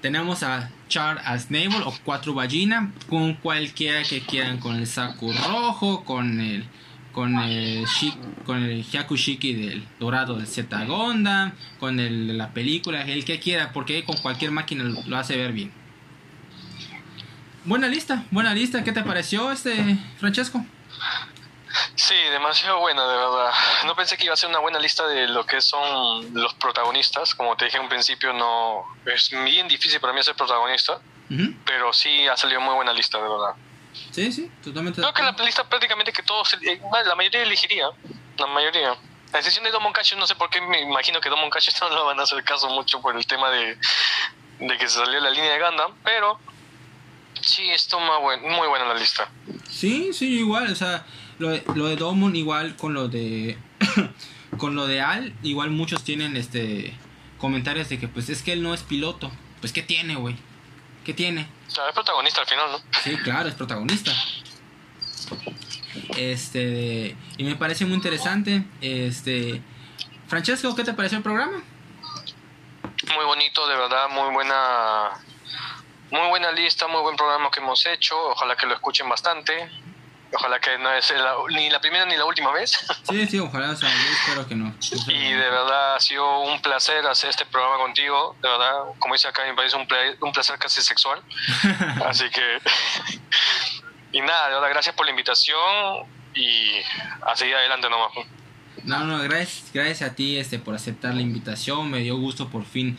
Speaker 1: tenemos a Char Aznavour o Cuatro Ballina con cualquiera que quieran, con el Saku rojo, con el con el con el Hyakushiki del dorado del Z Gondam, con el de la película, el que quiera, porque con cualquier máquina lo, lo hace ver bien. Buena lista, buena lista. ¿Qué te pareció este Francesco?
Speaker 2: Sí, demasiado buena, de verdad. No pensé que iba a ser una buena lista de lo que son los protagonistas. Como te dije en un principio, no es bien difícil para mí ser protagonista, pero sí ha salido muy buena lista, de verdad.
Speaker 1: Sí, sí, totalmente.
Speaker 2: Creo que la lista prácticamente que todos, eh, la mayoría elegiría, la mayoría. La excepción de Domon Cash, no sé por qué, me imagino que Domon Cash no lo van a hacer caso mucho por el tema de, de que se salió la línea de Gundam, pero sí, esto muy buena la lista.
Speaker 1: Sí, sí, igual, o sea, lo de, lo de igual con lo de con lo de Al, igual muchos tienen este comentarios de que pues es que él no es piloto. Pues qué tiene, güey? ¿Qué tiene?
Speaker 2: O sea, es protagonista al final, ¿no?
Speaker 1: Sí, claro, es protagonista. Este, y me parece muy interesante. Este, Francesco, ¿qué te pareció el programa?
Speaker 2: Muy bonito, de verdad, muy buena, muy buena lista, muy buen programa que hemos hecho. Ojalá que lo escuchen bastante. Ojalá que no es la- ni la primera ni la última vez.
Speaker 1: Sí, sí, ojalá, o sea, yo espero que no.
Speaker 2: Y de verdad ha sido un placer hacer este programa contigo. De verdad, como dice acá en mi país, un, pla- un placer casi sexual. Así que. y nada, de verdad, gracias por la invitación y a seguir adelante nomás.
Speaker 1: No, no, gracias, gracias a ti este, por aceptar la invitación. Me dio gusto por fin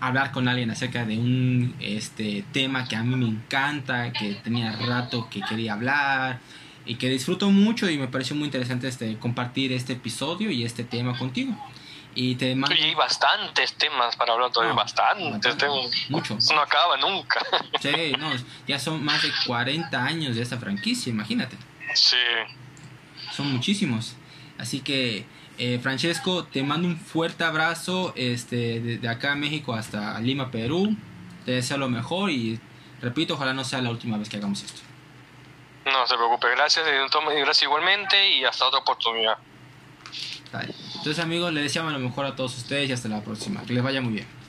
Speaker 1: hablar con alguien acerca de un este, tema que a mí me encanta, que tenía rato que quería hablar y que disfruto mucho y me pareció muy interesante este, compartir este episodio y este tema contigo. Y te mando
Speaker 2: Y hay bastantes temas para hablar todavía,
Speaker 1: No,
Speaker 2: bastantes
Speaker 1: bastante.
Speaker 2: temas.
Speaker 1: mucho.
Speaker 2: No acaba nunca.
Speaker 1: Sí, no, ya son más de 40 años de esta franquicia, imagínate.
Speaker 2: Sí.
Speaker 1: son muchísimos. Así que, eh, Francesco, te mando un fuerte abrazo este, desde acá a México hasta Lima, Perú. Te deseo lo mejor y, repito, ojalá no sea la última vez que hagamos esto.
Speaker 2: No se preocupe, gracias, gracias igualmente y hasta otra oportunidad.
Speaker 1: Entonces, amigos, les deseamos lo mejor a todos ustedes y hasta la próxima. Que les vaya muy bien.